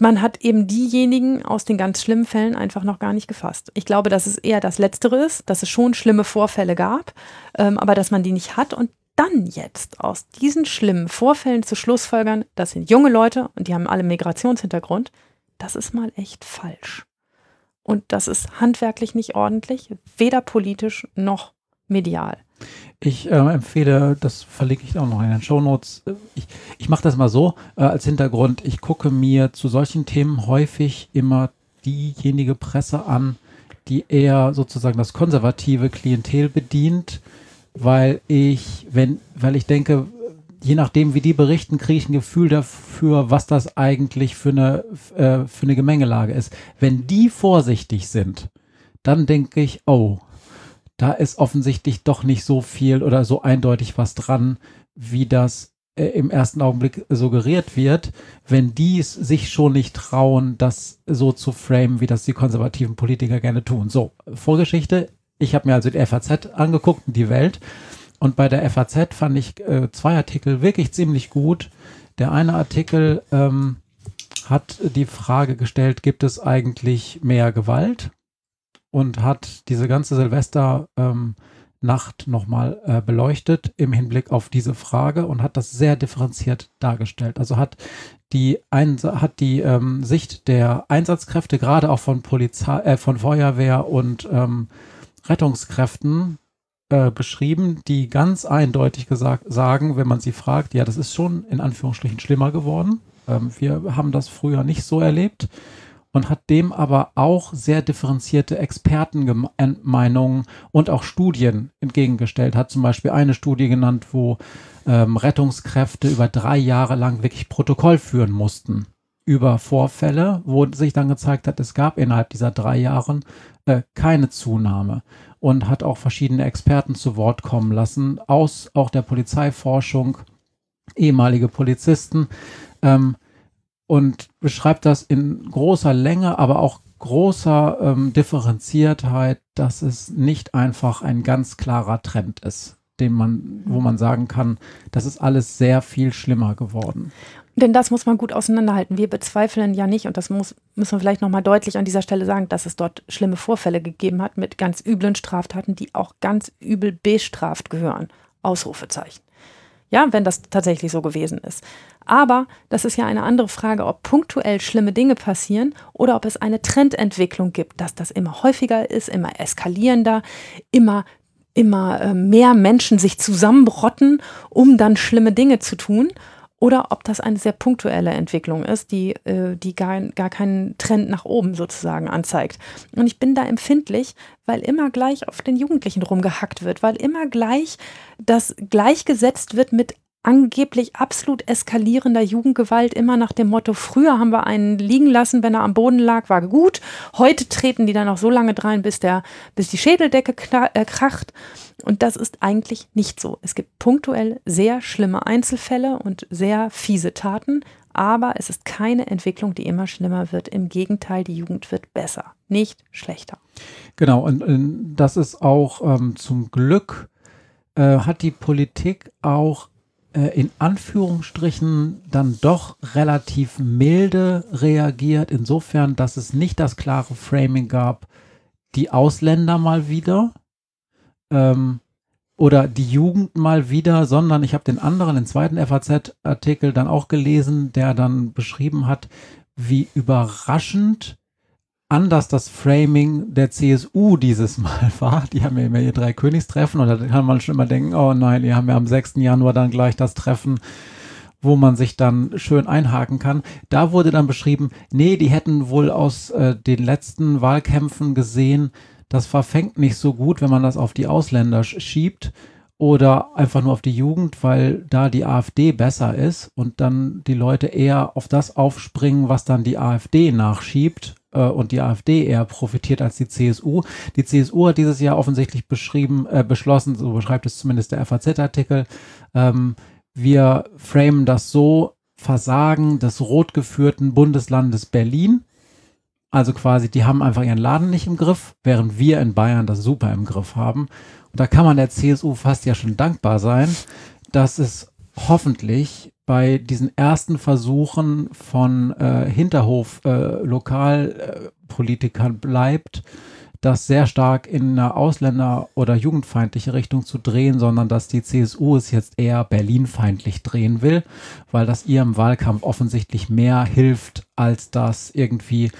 man hat eben diejenigen aus den ganz schlimmen Fällen einfach noch gar nicht gefasst. Ich glaube, dass es eher das Letztere ist, dass es schon schlimme Vorfälle gab, ähm, aber dass man die nicht hat und dann jetzt aus diesen schlimmen Vorfällen zu Schlussfolgern, das sind junge Leute und die haben alle Migrationshintergrund, das ist mal echt falsch. Und das ist handwerklich nicht ordentlich, weder politisch noch medial. Ich äh, empfehle, das verlinke ich auch noch in den Shownotes. Ich, ich mache das mal so äh, als Hintergrund. Ich gucke mir zu solchen Themen häufig immer diejenige Presse an, die eher sozusagen das konservative Klientel bedient. weil ich, wenn, weil ich denke, je nachdem, wie die berichten, kriege ich ein Gefühl dafür, was das eigentlich für eine, äh, für eine Gemengelage ist. Wenn die vorsichtig sind, dann denke ich, oh, da ist offensichtlich doch nicht so viel oder so eindeutig was dran, wie das äh, im ersten Augenblick suggeriert wird, wenn die es sich schon nicht trauen, das so zu framen, wie das die konservativen Politiker gerne tun. So, Vorgeschichte. Ich habe mir also die FAZ angeguckt, die Welt. Und bei der FAZ fand ich äh, zwei Artikel wirklich ziemlich gut. Der eine Artikel ähm, hat die Frage gestellt, gibt es eigentlich mehr Gewalt? Und hat diese ganze Silvester ähm, nochmal äh, beleuchtet im Hinblick auf diese Frage und hat das sehr differenziert dargestellt. Also hat die, Ein hat die ähm, Sicht der Einsatzkräfte, gerade auch von Polizei, äh, von Feuerwehr und ähm, Rettungskräften äh, beschrieben, die ganz eindeutig gesagt sagen, wenn man sie fragt, ja, das ist schon in Anführungsstrichen schlimmer geworden. Ähm, wir haben das früher nicht so erlebt und hat dem aber auch sehr differenzierte Expertenmeinungen und auch Studien entgegengestellt. Hat zum Beispiel eine Studie genannt, wo ähm, Rettungskräfte über drei Jahre lang wirklich Protokoll führen mussten über Vorfälle, wo sich dann gezeigt hat, es gab innerhalb dieser drei Jahren äh, keine Zunahme und hat auch verschiedene Experten zu Wort kommen lassen, aus auch der Polizeiforschung, ehemalige Polizisten. Ähm, und beschreibt das in großer Länge, aber auch großer ähm, Differenziertheit, dass es nicht einfach ein ganz klarer Trend ist, den man, wo man sagen kann, das ist alles sehr viel schlimmer geworden. Denn das muss man gut auseinanderhalten. Wir bezweifeln ja nicht, und das muss, müssen wir vielleicht nochmal deutlich an dieser Stelle sagen, dass es dort schlimme Vorfälle gegeben hat mit ganz üblen Straftaten, die auch ganz übel bestraft gehören. Ausrufezeichen. Ja, wenn das tatsächlich so gewesen ist. Aber das ist ja eine andere Frage, ob punktuell schlimme Dinge passieren oder ob es eine Trendentwicklung gibt, dass das immer häufiger ist, immer eskalierender, immer immer äh, mehr Menschen sich zusammenrotten, um dann schlimme Dinge zu tun oder ob das eine sehr punktuelle Entwicklung ist, die, äh, die gar, gar keinen Trend nach oben sozusagen anzeigt. Und ich bin da empfindlich, weil immer gleich auf den Jugendlichen rumgehackt wird, weil immer gleich das gleichgesetzt wird mit angeblich absolut eskalierender Jugendgewalt immer nach dem Motto, früher haben wir einen liegen lassen, wenn er am Boden lag, war gut. Heute treten die dann noch so lange drein, bis, der, bis die Schädeldecke äh, kracht. Und das ist eigentlich nicht so. Es gibt punktuell sehr schlimme Einzelfälle und sehr fiese Taten, aber es ist keine Entwicklung, die immer schlimmer wird. Im Gegenteil, die Jugend wird besser, nicht schlechter. Genau, und, und das ist auch ähm, zum Glück äh, hat die Politik auch in Anführungsstrichen dann doch relativ milde reagiert, insofern, dass es nicht das klare Framing gab, die Ausländer mal wieder ähm, oder die Jugend mal wieder, sondern ich habe den anderen, den zweiten FAZ-Artikel dann auch gelesen, der dann beschrieben hat, wie überraschend anders das Framing der CSU dieses Mal war. Die haben ja immer ihr drei Königstreffen und da kann man schon immer denken, oh nein, die haben ja am 6. Januar dann gleich das Treffen, wo man sich dann schön einhaken kann. Da wurde dann beschrieben, nee, die hätten wohl aus äh, den letzten Wahlkämpfen gesehen, das verfängt nicht so gut, wenn man das auf die Ausländer schiebt oder einfach nur auf die Jugend, weil da die AfD besser ist und dann die Leute eher auf das aufspringen, was dann die AfD nachschiebt äh, und die AfD eher profitiert als die CSU. Die CSU hat dieses Jahr offensichtlich beschrieben, äh, beschlossen, so beschreibt es zumindest der FAZ-Artikel, ähm, wir framen das so, Versagen des rot geführten Bundeslandes Berlin. Also quasi, die haben einfach ihren Laden nicht im Griff, während wir in Bayern das super im Griff haben. Und da kann man der CSU fast ja schon dankbar sein, dass es hoffentlich bei diesen ersten Versuchen von äh, Hinterhof äh, bleibt, das sehr stark in eine Ausländer- oder jugendfeindliche Richtung zu drehen, sondern dass die CSU es jetzt eher Berlinfeindlich drehen will, weil das ihrem Wahlkampf offensichtlich mehr hilft, als das irgendwie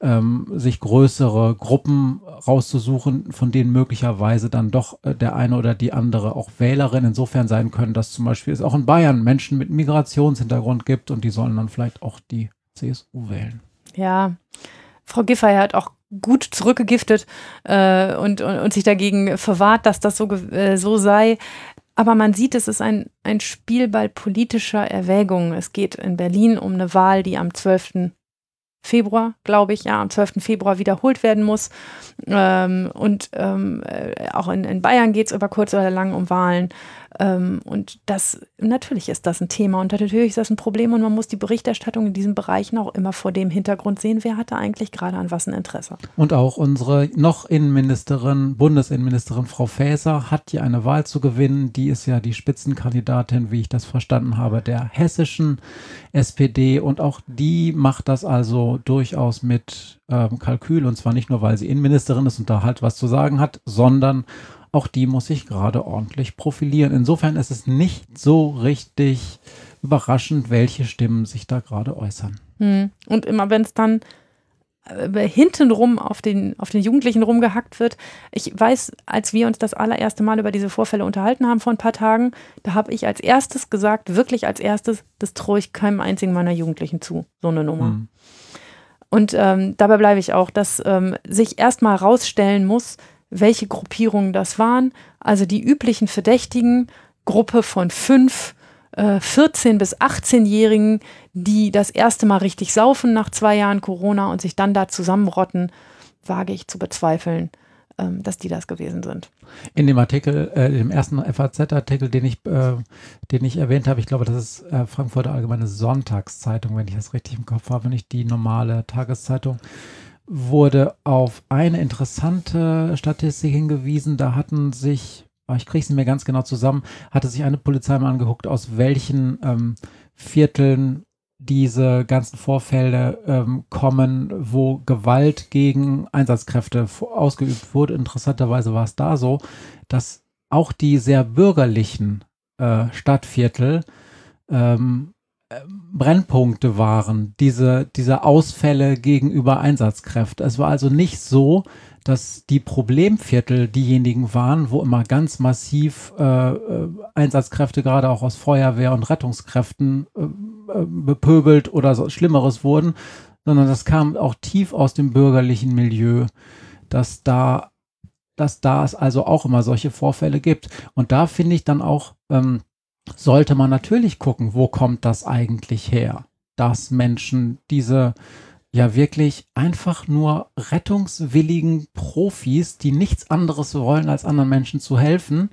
ähm, sich größere Gruppen rauszusuchen, von denen möglicherweise dann doch äh, der eine oder die andere auch Wählerin insofern sein können, dass zum Beispiel es auch in Bayern Menschen mit Migrationshintergrund gibt und die sollen dann vielleicht auch die CSU wählen. Ja, Frau Giffey hat auch gut zurückgegiftet äh, und, und, und, sich dagegen verwahrt, dass das so, äh, so sei. Aber man sieht, es ist ein, ein Spielball politischer Erwägungen. Es geht in Berlin um eine Wahl, die am 12. Februar, glaube ich, ja, am 12. Februar wiederholt werden muss. Ähm, und ähm, äh, auch in, in Bayern geht es über kurz oder lang um Wahlen. Ähm, und das, natürlich ist das ein Thema und natürlich ist das ein Problem und man muss die Berichterstattung in diesen Bereichen auch immer vor dem Hintergrund sehen, wer hatte eigentlich gerade an was ein Interesse. Und auch unsere noch Innenministerin, Bundesinnenministerin Frau Faeser hat hier eine Wahl zu gewinnen. Die ist ja die Spitzenkandidatin, wie ich das verstanden habe, der hessischen SPD und auch die macht das also durchaus mit ähm, Kalkül und zwar nicht nur, weil sie Innenministerin ist und da halt was zu sagen hat, sondern auch die muss sich gerade ordentlich profilieren. Insofern ist es nicht so richtig überraschend, welche Stimmen sich da gerade äußern. Hm. Und immer wenn es dann äh, hintenrum auf den, auf den Jugendlichen rumgehackt wird. Ich weiß, als wir uns das allererste Mal über diese Vorfälle unterhalten haben vor ein paar Tagen, da habe ich als erstes gesagt, wirklich als erstes, das traue ich keinem einzigen meiner Jugendlichen zu, so eine Nummer. Hm. Und ähm, dabei bleibe ich auch, dass ähm, sich erstmal rausstellen muss, welche Gruppierungen das waren. Also die üblichen Verdächtigen, Gruppe von fünf äh, 14- bis 18-Jährigen, die das erste Mal richtig saufen nach zwei Jahren Corona und sich dann da zusammenrotten, wage ich zu bezweifeln, ähm, dass die das gewesen sind. In dem Artikel, äh, dem ersten FAZ-Artikel, den ich, äh, den ich erwähnt habe, ich glaube, das ist äh, Frankfurter Allgemeine Sonntagszeitung, wenn ich das richtig im Kopf habe, nicht die normale Tageszeitung wurde auf eine interessante Statistik hingewiesen. Da hatten sich, ah, ich kriege es mehr ganz genau zusammen, hatte sich eine Polizei mal angeguckt, aus welchen ähm, Vierteln diese ganzen Vorfälle ähm, kommen, wo Gewalt gegen Einsatzkräfte ausgeübt wurde. Interessanterweise war es da so, dass auch die sehr bürgerlichen äh, Stadtviertel ähm, Brennpunkte waren, diese, diese Ausfälle gegenüber Einsatzkräften. Es war also nicht so, dass die Problemviertel diejenigen waren, wo immer ganz massiv äh, äh Einsatzkräfte, gerade auch aus Feuerwehr und Rettungskräften, äh, äh, bepöbelt oder so Schlimmeres wurden, sondern das kam auch tief aus dem bürgerlichen Milieu, dass da, dass da es also auch immer solche Vorfälle gibt. Und da finde ich dann auch, ähm, sollte man natürlich gucken, wo kommt das eigentlich her, dass Menschen diese ja wirklich einfach nur rettungswilligen Profis, die nichts anderes wollen, als anderen Menschen zu helfen,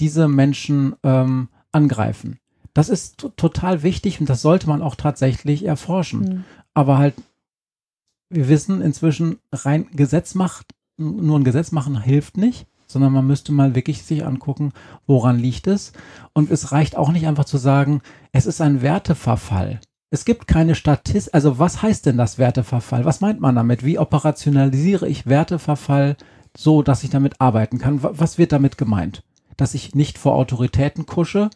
diese Menschen ähm, angreifen. Das ist total wichtig und das sollte man auch tatsächlich erforschen. Mhm. Aber halt, wir wissen inzwischen, rein Gesetz macht, nur ein Gesetz machen hilft nicht sondern man müsste mal wirklich sich angucken, woran liegt es. Und es reicht auch nicht einfach zu sagen, es ist ein Werteverfall. Es gibt keine Statistik, also was heißt denn das Werteverfall? Was meint man damit? Wie operationalisiere ich Werteverfall so, dass ich damit arbeiten kann? Was wird damit gemeint? Dass ich nicht vor Autoritäten kusche,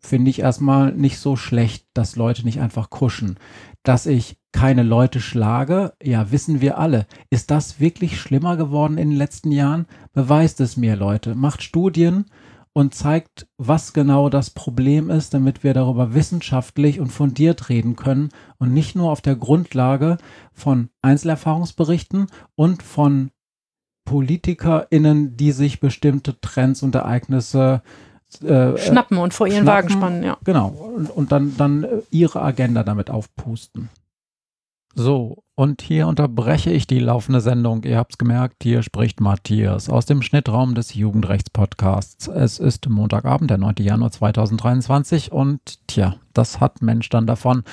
finde ich erstmal nicht so schlecht, dass Leute nicht einfach kuschen. Dass ich keine Leute schlage, ja, wissen wir alle. Ist das wirklich schlimmer geworden in den letzten Jahren? Beweist es mir, Leute. Macht Studien und zeigt, was genau das Problem ist, damit wir darüber wissenschaftlich und fundiert reden können und nicht nur auf der Grundlage von Einzelerfahrungsberichten und von PolitikerInnen, die sich bestimmte Trends und Ereignisse äh, schnappen und vor ihren Wagen spannen, ja. Genau. Und, und dann, dann ihre Agenda damit aufpusten. So, und hier unterbreche ich die laufende Sendung. Ihr habt es gemerkt, hier spricht Matthias aus dem Schnittraum des Jugendrechts-Podcasts. Es ist Montagabend, der 9. Januar 2023 und tja, das hat Mensch dann davon,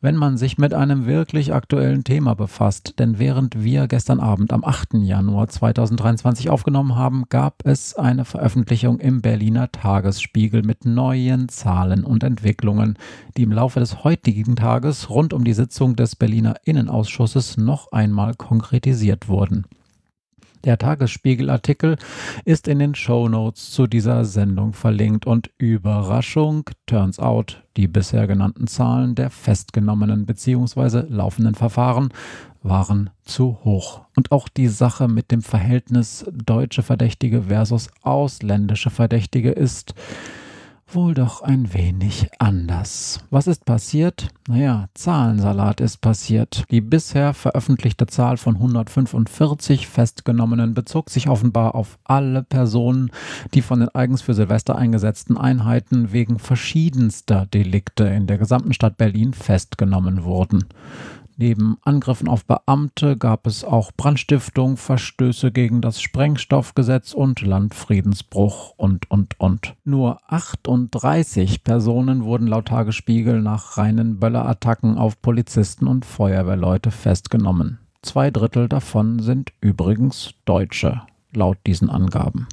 wenn man sich mit einem wirklich aktuellen Thema befasst. Denn während wir gestern Abend am 8. Januar 2023 aufgenommen haben, gab es eine Veröffentlichung im Berliner Tagesspiegel mit neuen Zahlen und Entwicklungen, die im Laufe des heutigen Tages rund um die Sitzung des Berliner Innenausschusses Ausschusses noch einmal konkretisiert wurden. Der Tagesspiegel-Artikel ist in den Show Notes zu dieser Sendung verlinkt und Überraschung, turns out, die bisher genannten Zahlen der festgenommenen bzw. laufenden Verfahren waren zu hoch. Und auch die Sache mit dem Verhältnis deutsche Verdächtige versus ausländische Verdächtige ist wohl doch ein wenig anders. Was ist passiert? Naja, Zahlensalat ist passiert. Die bisher veröffentlichte Zahl von 145 Festgenommenen bezog sich offenbar auf alle Personen, die von den eigens für Silvester eingesetzten Einheiten wegen verschiedenster Delikte in der gesamten Stadt Berlin festgenommen wurden. Neben Angriffen auf Beamte gab es auch Brandstiftung, Verstöße gegen das Sprengstoffgesetz und Landfriedensbruch und, und, und. Nur 38 Personen wurden laut Tagesspiegel nach reinen Böllerattacken auf Polizisten und Feuerwehrleute festgenommen. Zwei Drittel davon sind übrigens Deutsche, laut diesen Angaben.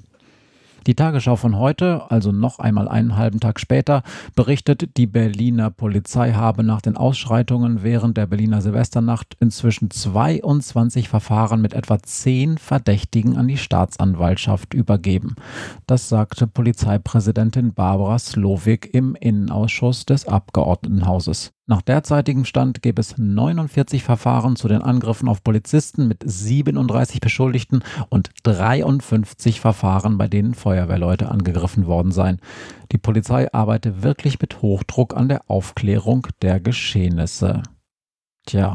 Die Tagesschau von heute, also noch einmal einen halben Tag später, berichtet, die Berliner Polizei habe nach den Ausschreitungen während der Berliner Silvesternacht inzwischen 22 Verfahren mit etwa 10 Verdächtigen an die Staatsanwaltschaft übergeben. Das sagte Polizeipräsidentin Barbara Slowik im Innenausschuss des Abgeordnetenhauses. Nach derzeitigem Stand gäbe es 49 Verfahren zu den Angriffen auf Polizisten mit 37 Beschuldigten und 53 Verfahren, bei denen Feuerwehrleute angegriffen worden seien. Die Polizei arbeite wirklich mit Hochdruck an der Aufklärung der Geschehnisse. Tja.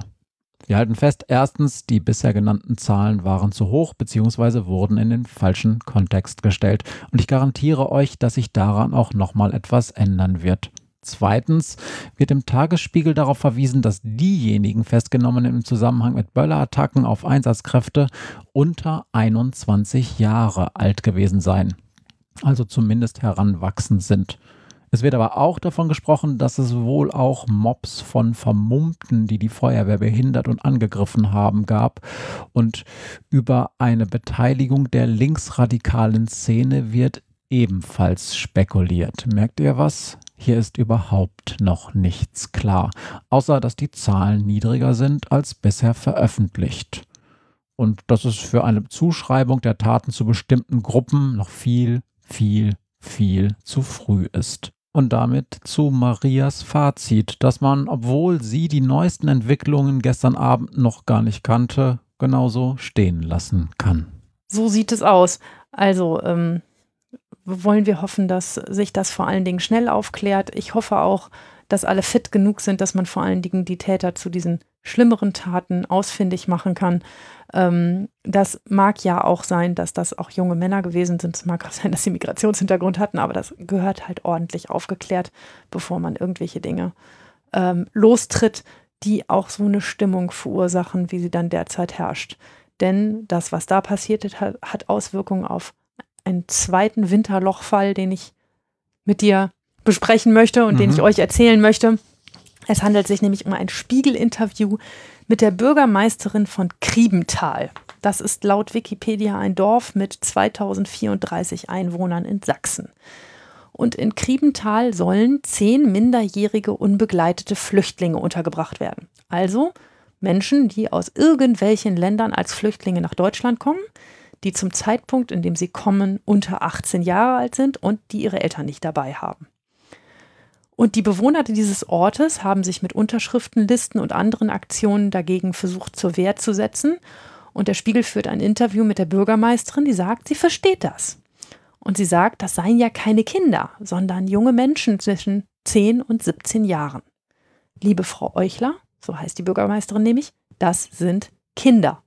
Wir halten fest, erstens, die bisher genannten Zahlen waren zu hoch bzw. wurden in den falschen Kontext gestellt. Und ich garantiere euch, dass sich daran auch nochmal etwas ändern wird. Zweitens wird im Tagesspiegel darauf verwiesen, dass diejenigen Festgenommenen im Zusammenhang mit Böllerattacken auf Einsatzkräfte unter 21 Jahre alt gewesen seien, also zumindest heranwachsend sind. Es wird aber auch davon gesprochen, dass es wohl auch Mobs von Vermummten, die die Feuerwehr behindert und angegriffen haben, gab. Und über eine Beteiligung der linksradikalen Szene wird ebenfalls spekuliert. Merkt ihr was? Hier ist überhaupt noch nichts klar, außer dass die Zahlen niedriger sind als bisher veröffentlicht. Und dass es für eine Zuschreibung der Taten zu bestimmten Gruppen noch viel, viel, viel zu früh ist. Und damit zu Marias Fazit, dass man, obwohl sie die neuesten Entwicklungen gestern Abend noch gar nicht kannte, genauso stehen lassen kann. So sieht es aus. Also, ähm, wollen wir hoffen, dass sich das vor allen Dingen schnell aufklärt. Ich hoffe auch, dass alle fit genug sind, dass man vor allen Dingen die Täter zu diesen schlimmeren Taten ausfindig machen kann. Ähm, das mag ja auch sein, dass das auch junge Männer gewesen sind. Es mag auch sein, dass sie Migrationshintergrund hatten, aber das gehört halt ordentlich aufgeklärt, bevor man irgendwelche Dinge ähm, lostritt, die auch so eine Stimmung verursachen, wie sie dann derzeit herrscht. Denn das, was da passiert ist, hat Auswirkungen auf einen zweiten Winterlochfall, den ich mit dir besprechen möchte und mhm. den ich euch erzählen möchte. Es handelt sich nämlich um ein Spiegel-Interview mit der Bürgermeisterin von Kriebenthal. Das ist laut Wikipedia ein Dorf mit 2034 Einwohnern in Sachsen. Und in Kriebenthal sollen zehn minderjährige unbegleitete Flüchtlinge untergebracht werden. Also Menschen, die aus irgendwelchen Ländern als Flüchtlinge nach Deutschland kommen, die zum Zeitpunkt, in dem sie kommen, unter 18 Jahre alt sind und die ihre Eltern nicht dabei haben. Und die Bewohner dieses Ortes haben sich mit Unterschriftenlisten und anderen Aktionen dagegen versucht, zur Wehr zu setzen. Und der Spiegel führt ein Interview mit der Bürgermeisterin, die sagt, sie versteht das. Und sie sagt, das seien ja keine Kinder, sondern junge Menschen zwischen 10 und 17 Jahren. Liebe Frau Euchler, so heißt die Bürgermeisterin nämlich, das sind Kinder.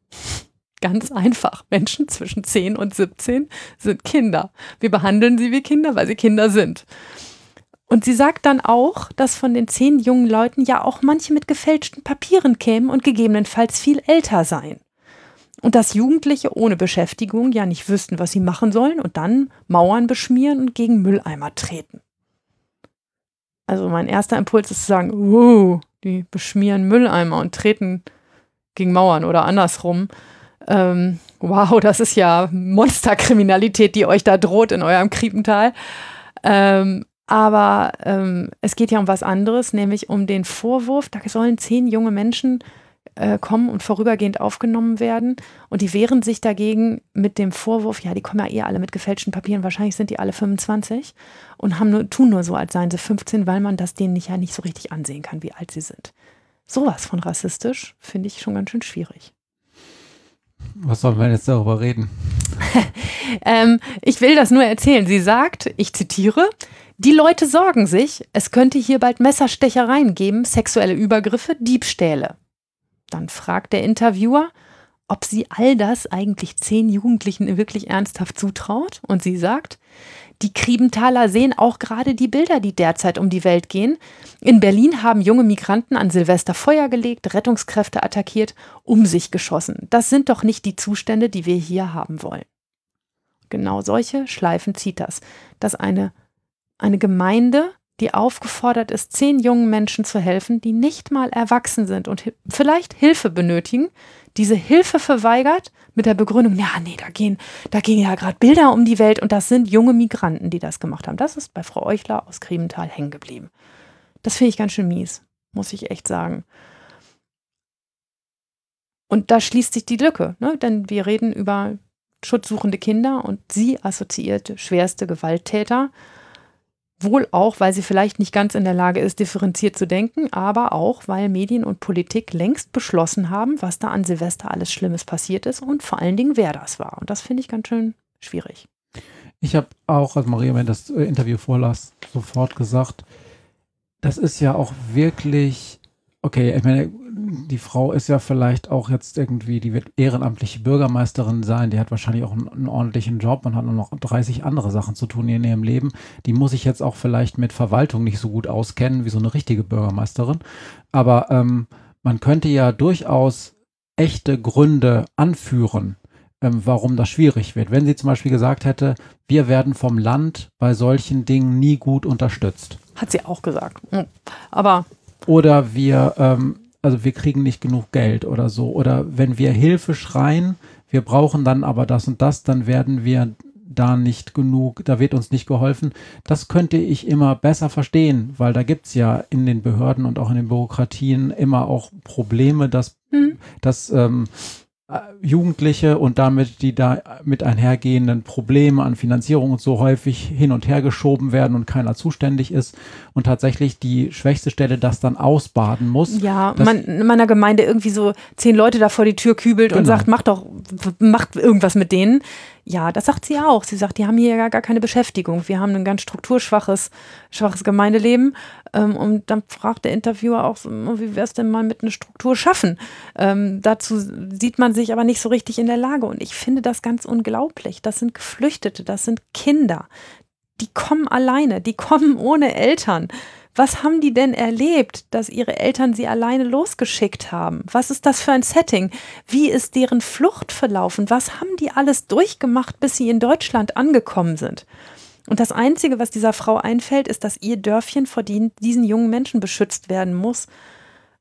Ganz einfach. Menschen zwischen 10 und 17 sind Kinder. Wir behandeln sie wie Kinder, weil sie Kinder sind. Und sie sagt dann auch, dass von den zehn jungen Leuten ja auch manche mit gefälschten Papieren kämen und gegebenenfalls viel älter seien. Und dass Jugendliche ohne Beschäftigung ja nicht wüssten, was sie machen sollen und dann Mauern beschmieren und gegen Mülleimer treten. Also mein erster Impuls ist zu sagen, wow, die beschmieren Mülleimer und treten gegen Mauern oder andersrum. Ähm, wow, das ist ja Monsterkriminalität, die euch da droht in eurem Kriepental. Ähm, aber ähm, es geht ja um was anderes, nämlich um den Vorwurf, da sollen zehn junge Menschen äh, kommen und vorübergehend aufgenommen werden. Und die wehren sich dagegen mit dem Vorwurf, ja, die kommen ja eh alle mit gefälschten Papieren, wahrscheinlich sind die alle 25 und haben nur, tun nur so, als seien sie 15, weil man das denen nicht, ja nicht so richtig ansehen kann, wie alt sie sind. Sowas von rassistisch finde ich schon ganz schön schwierig. Was sollen wir jetzt darüber reden? ähm, ich will das nur erzählen. Sie sagt, ich zitiere, die Leute sorgen sich, es könnte hier bald Messerstechereien geben, sexuelle Übergriffe, Diebstähle. Dann fragt der Interviewer, ob sie all das eigentlich zehn Jugendlichen wirklich ernsthaft zutraut. Und sie sagt, die Kriebenthaler sehen auch gerade die Bilder, die derzeit um die Welt gehen. In Berlin haben junge Migranten an Silvester Feuer gelegt, Rettungskräfte attackiert, um sich geschossen. Das sind doch nicht die Zustände, die wir hier haben wollen. Genau solche Schleifen zieht das, dass eine, eine Gemeinde die aufgefordert ist, zehn jungen Menschen zu helfen, die nicht mal erwachsen sind und vielleicht Hilfe benötigen, diese Hilfe verweigert mit der Begründung, ja, nee, da gehen, da gehen ja gerade Bilder um die Welt und das sind junge Migranten, die das gemacht haben. Das ist bei Frau Euchler aus Kriebenthal hängen geblieben. Das finde ich ganz schön mies, muss ich echt sagen. Und da schließt sich die Lücke, ne? denn wir reden über schutzsuchende Kinder und sie assoziierte schwerste Gewalttäter Wohl auch, weil sie vielleicht nicht ganz in der Lage ist, differenziert zu denken, aber auch, weil Medien und Politik längst beschlossen haben, was da an Silvester alles Schlimmes passiert ist und vor allen Dingen, wer das war. Und das finde ich ganz schön schwierig. Ich habe auch, als Maria mir das äh, Interview vorlas, sofort gesagt, das ist ja auch wirklich, okay, ich meine, die Frau ist ja vielleicht auch jetzt irgendwie, die wird ehrenamtliche Bürgermeisterin sein, die hat wahrscheinlich auch einen, einen, ordentlichen Job und hat nur noch 30 andere Sachen zu tun in ihrem Leben. Die muss sich jetzt auch vielleicht mit Verwaltung nicht so gut auskennen wie so eine richtige Bürgermeisterin. Aber ähm, man könnte ja durchaus echte Gründe anführen, ähm, warum das schwierig wird. Wenn sie zum Beispiel gesagt hätte, wir werden vom Land bei solchen Dingen nie gut unterstützt. Hat sie auch gesagt. Hm. Aber. Oder wir ähm, also wir kriegen nicht genug Geld oder so. Oder wenn wir Hilfe schreien, wir brauchen dann aber das und das, dann werden wir da nicht genug, da wird uns nicht geholfen. Das könnte ich immer besser verstehen, weil da gibt es ja in den Behörden und auch in den Bürokratien immer auch Probleme, dass, hm. dass ähm, äh, Jugendliche und damit die da mit einhergehenden Probleme an Finanzierung und so häufig hin und her geschoben werden und keiner zuständig ist und tatsächlich die schwächste Stelle das dann ausbaden muss. Ja, man in meiner Gemeinde irgendwie so zehn Leute da vor die Tür kübelt genau. und sagt, mach doch, macht irgendwas mit denen. Ja, das sagt sie auch. Sie sagt, die haben hier ja gar keine Beschäftigung. Wir haben ein ganz strukturschwaches schwaches Gemeindeleben. Ähm, und dann fragt der Interviewer auch, so, wie wäre es denn mal mit einer Struktur schaffen? Ähm, dazu sieht man sich aber nicht so richtig in der Lage. Und ich finde das ganz unglaublich. Das sind Geflüchtete, das sind Kinder. Die kommen alleine, die kommen ohne Eltern. Was haben die denn erlebt, dass ihre Eltern sie alleine losgeschickt haben? Was ist das für ein Setting? Wie ist deren Flucht verlaufen? Was haben die alles durchgemacht, bis sie in Deutschland angekommen sind? Und das Einzige, was dieser Frau einfällt, ist, dass ihr Dörfchen vor diesen jungen Menschen beschützt werden muss.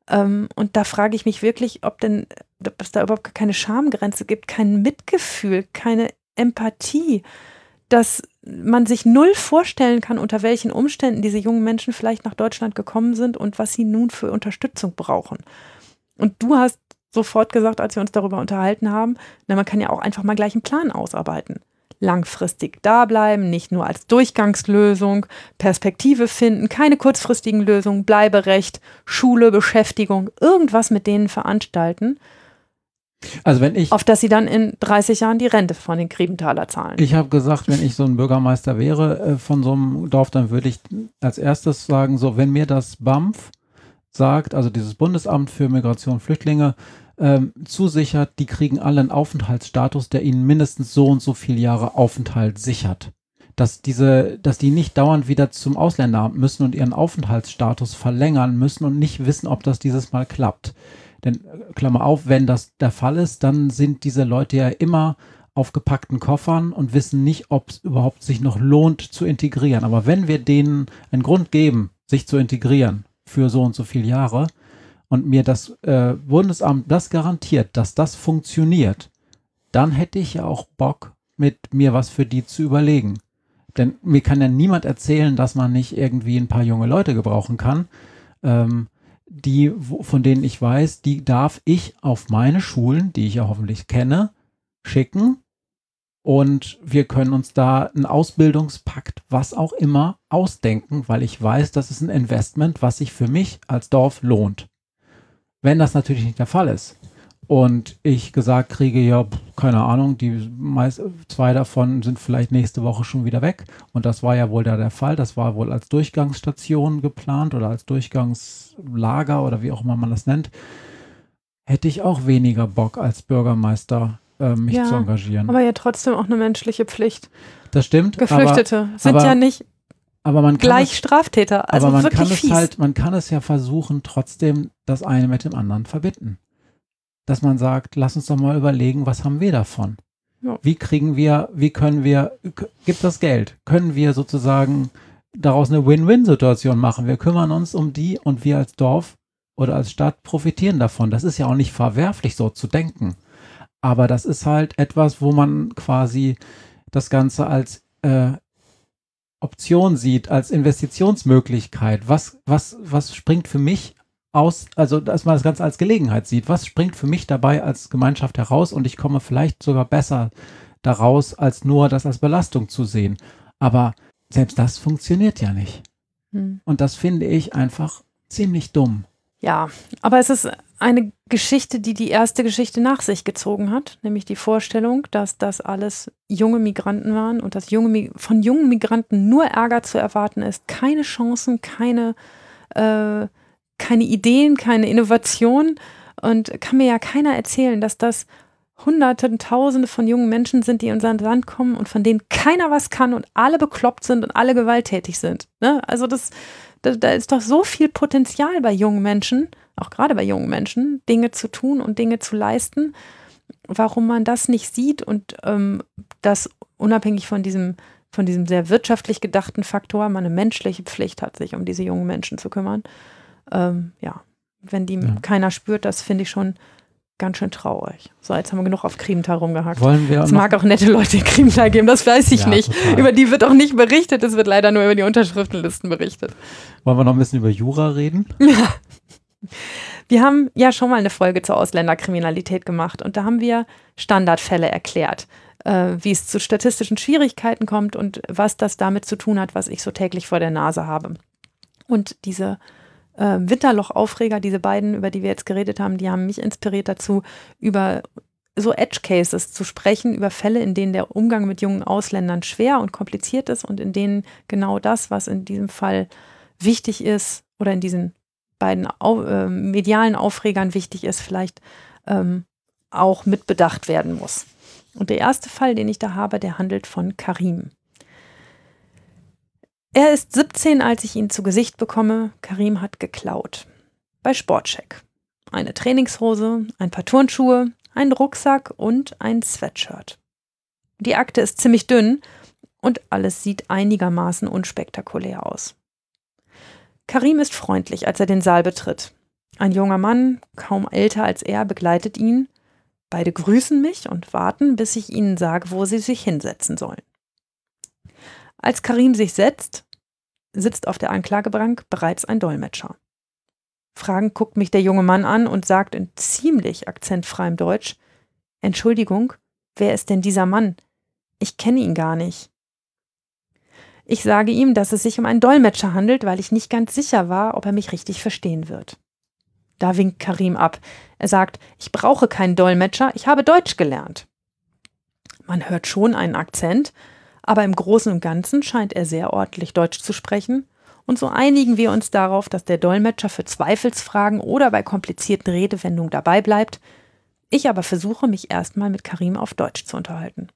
Ähm, und da frage ich mich wirklich, ob denn, ob es da überhaupt keine Schamgrenze gibt, kein Mitgefühl, keine Empathie dass man sich null vorstellen kann, unter welchen Umständen diese jungen Menschen vielleicht nach Deutschland gekommen sind und was sie nun für Unterstützung brauchen. Und du hast sofort gesagt, als wir uns darüber unterhalten haben, na, man kann ja auch einfach mal gleich einen Plan ausarbeiten. Langfristig da bleiben, nicht nur als Durchgangslösung, Perspektive finden, keine kurzfristigen Lösungen, Bleiberecht, Schule, Beschäftigung, irgendwas mit denen veranstalten, also wenn ich. Auf dass sie dann in 30 Jahren die Rente von den Kriebenthaler zahlen. Ich habe gesagt, wenn ich so ein Bürgermeister wäre äh, von so einem Dorf, dann würde ich als erstes sagen, so, wenn mir das BAMF sagt, also dieses Bundesamt für Migration und Flüchtlinge, ähm, zusichert, die kriegen alle einen Aufenthaltsstatus, der ihnen mindestens so und so viele Jahre Aufenthalt sichert. Dass diese, dass die nicht dauernd wieder zum Ausländeramt müssen und ihren Aufenthaltsstatus verlängern müssen und nicht wissen, ob das dieses Mal klappt. Denn, äh, Klammer auf, wenn das der Fall ist, dann sind diese Leute ja immer auf gepackten Koffern und wissen nicht, ob es überhaupt sich noch lohnt zu integrieren. Aber wenn wir denen einen Grund geben, sich zu integrieren für so und so viele Jahre und mir das äh, Bundesamt das garantiert, dass das funktioniert, dann hätte ich ja auch Bock, mit mir was für die zu überlegen. Denn mir kann ja niemand erzählen, dass man nicht irgendwie ein paar junge Leute gebrauchen kann. Ähm, die, von denen ich weiß, die darf ich auf meine Schulen, die ich ja hoffentlich kenne, schicken. Und wir können uns da einen Ausbildungspakt, was auch immer, ausdenken, weil ich weiß, das ist ein Investment, was sich für mich als Dorf lohnt. Wenn das natürlich nicht der Fall ist und ich gesagt kriege, ja, keine Ahnung, die meist, zwei davon sind vielleicht nächste Woche schon wieder weg. Und das war ja wohl da der Fall. Das war wohl als Durchgangsstation geplant oder als Durchgangslager oder wie auch immer man das nennt. Hätte ich auch weniger Bock als Bürgermeister äh, mich Ja, zu engagieren. Aber ja trotzdem auch eine menschliche Pflicht. das stimmt. Geflüchtete aber, sind aber- ja nicht Aber man kann gleich es, Straftäter. Also aber man kann es fies. halt, man kann es ja versuchen, trotzdem das eine mit dem anderen verbinden. Dass man sagt, lass uns doch mal überlegen, was haben wir davon? Ja. Wie kriegen wir, wie können wir, gibt das Geld? Können wir sozusagen daraus eine Win-Win-Situation machen? Wir kümmern uns um die und wir als Dorf oder als Stadt profitieren davon. Das ist ja auch nicht verwerflich, so zu denken. Aber das ist halt etwas, wo man quasi das Ganze als äh, Option sieht, als Investitionsmöglichkeit. Was, was, was springt für mich aus, also dass man das Ganze als Gelegenheit sieht. Was springt für mich dabei als Gemeinschaft heraus und ich komme vielleicht sogar besser daraus, als nur das als Belastung zu sehen. Aber selbst das funktioniert ja nicht. Hm. Und das finde ich einfach ziemlich dumm. Ja, aber es ist eine Geschichte, die die erste Geschichte nach sich gezogen hat, nämlich die Vorstellung, dass das alles junge Migranten waren und dass junge, von jungen Migranten nur Ärger zu erwarten ist, keine Chancen, keine, äh, keine Ideen, keine Innovation und kann mir ja keiner erzählen, dass das Hunderte und Tausende von jungen Menschen sind, die in unser Land kommen und von denen keiner was kann und alle bekloppt sind und alle gewalttätig sind. Ne? Also das, da, da ist doch so viel Potenzial bei jungen Menschen, auch gerade bei jungen Menschen, Dinge zu tun und Dinge zu leisten. Warum man das nicht sieht und ähm, das unabhängig von diesem, von diesem sehr wirtschaftlich gedachten Faktor, man eine menschliche Pflicht hat, sich um diese jungen Menschen zu kümmern. Ähm, ja, wenn die Ja. keiner spürt, das finde ich schon ganz schön traurig. So, jetzt haben wir genug auf Kriemtal rumgehackt. Wollen wir Es mag auch nette Leute in Kriemtal geben, das weiß ich Ja, nicht. total. Über die wird auch nicht berichtet, es wird leider nur über die Unterschriftenlisten berichtet. wollen wir noch ein bisschen über Jura reden? Wir haben ja schon mal eine Folge zur Ausländerkriminalität gemacht und da haben wir Standardfälle erklärt, äh, wie es zu statistischen Schwierigkeiten kommt und was das damit zu tun hat, was ich so täglich vor der Nase habe. Und diese äh, Winterloch-Aufreger, diese beiden, über die wir jetzt geredet haben, die haben mich inspiriert dazu, über so Edge Cases zu sprechen, über Fälle, in denen der Umgang mit jungen Ausländern schwer und kompliziert ist und in denen genau das, was in diesem Fall wichtig ist oder in diesen beiden äh, medialen Aufregern wichtig ist, vielleicht ähm, auch mit bedacht werden muss. Und der erste Fall, den ich da habe, der handelt von Karim. Er ist 17, als ich ihn zu Gesicht bekomme. Karim hat geklaut. Bei Sportcheck. Eine Trainingshose, ein paar Turnschuhe, einen Rucksack und ein Sweatshirt. Die Akte ist ziemlich dünn und alles sieht einigermaßen unspektakulär aus. Karim ist freundlich, als er den Saal betritt. Ein junger Mann, kaum älter als er, begleitet ihn. Beide grüßen mich und warten, bis ich ihnen sage, wo sie sich hinsetzen sollen. Als Karim sich setzt, sitzt auf der Anklagebank bereits ein Dolmetscher. Fragend guckt mich der junge Mann an und sagt in ziemlich akzentfreiem Deutsch: Entschuldigung, wer ist denn dieser Mann? Ich kenne ihn gar nicht. Ich sage ihm, dass es sich um einen Dolmetscher handelt, weil ich nicht ganz sicher war, ob er mich richtig verstehen wird. Da winkt Karim ab. Er sagt, ich brauche keinen Dolmetscher, ich habe Deutsch gelernt. Man hört schon einen Akzent, aber im Großen und Ganzen scheint er sehr ordentlich Deutsch zu sprechen. Und so einigen wir uns darauf, dass der Dolmetscher für Zweifelsfragen oder bei komplizierten Redewendungen dabei bleibt. Ich aber versuche, mich erstmal mit Karim auf Deutsch zu unterhalten.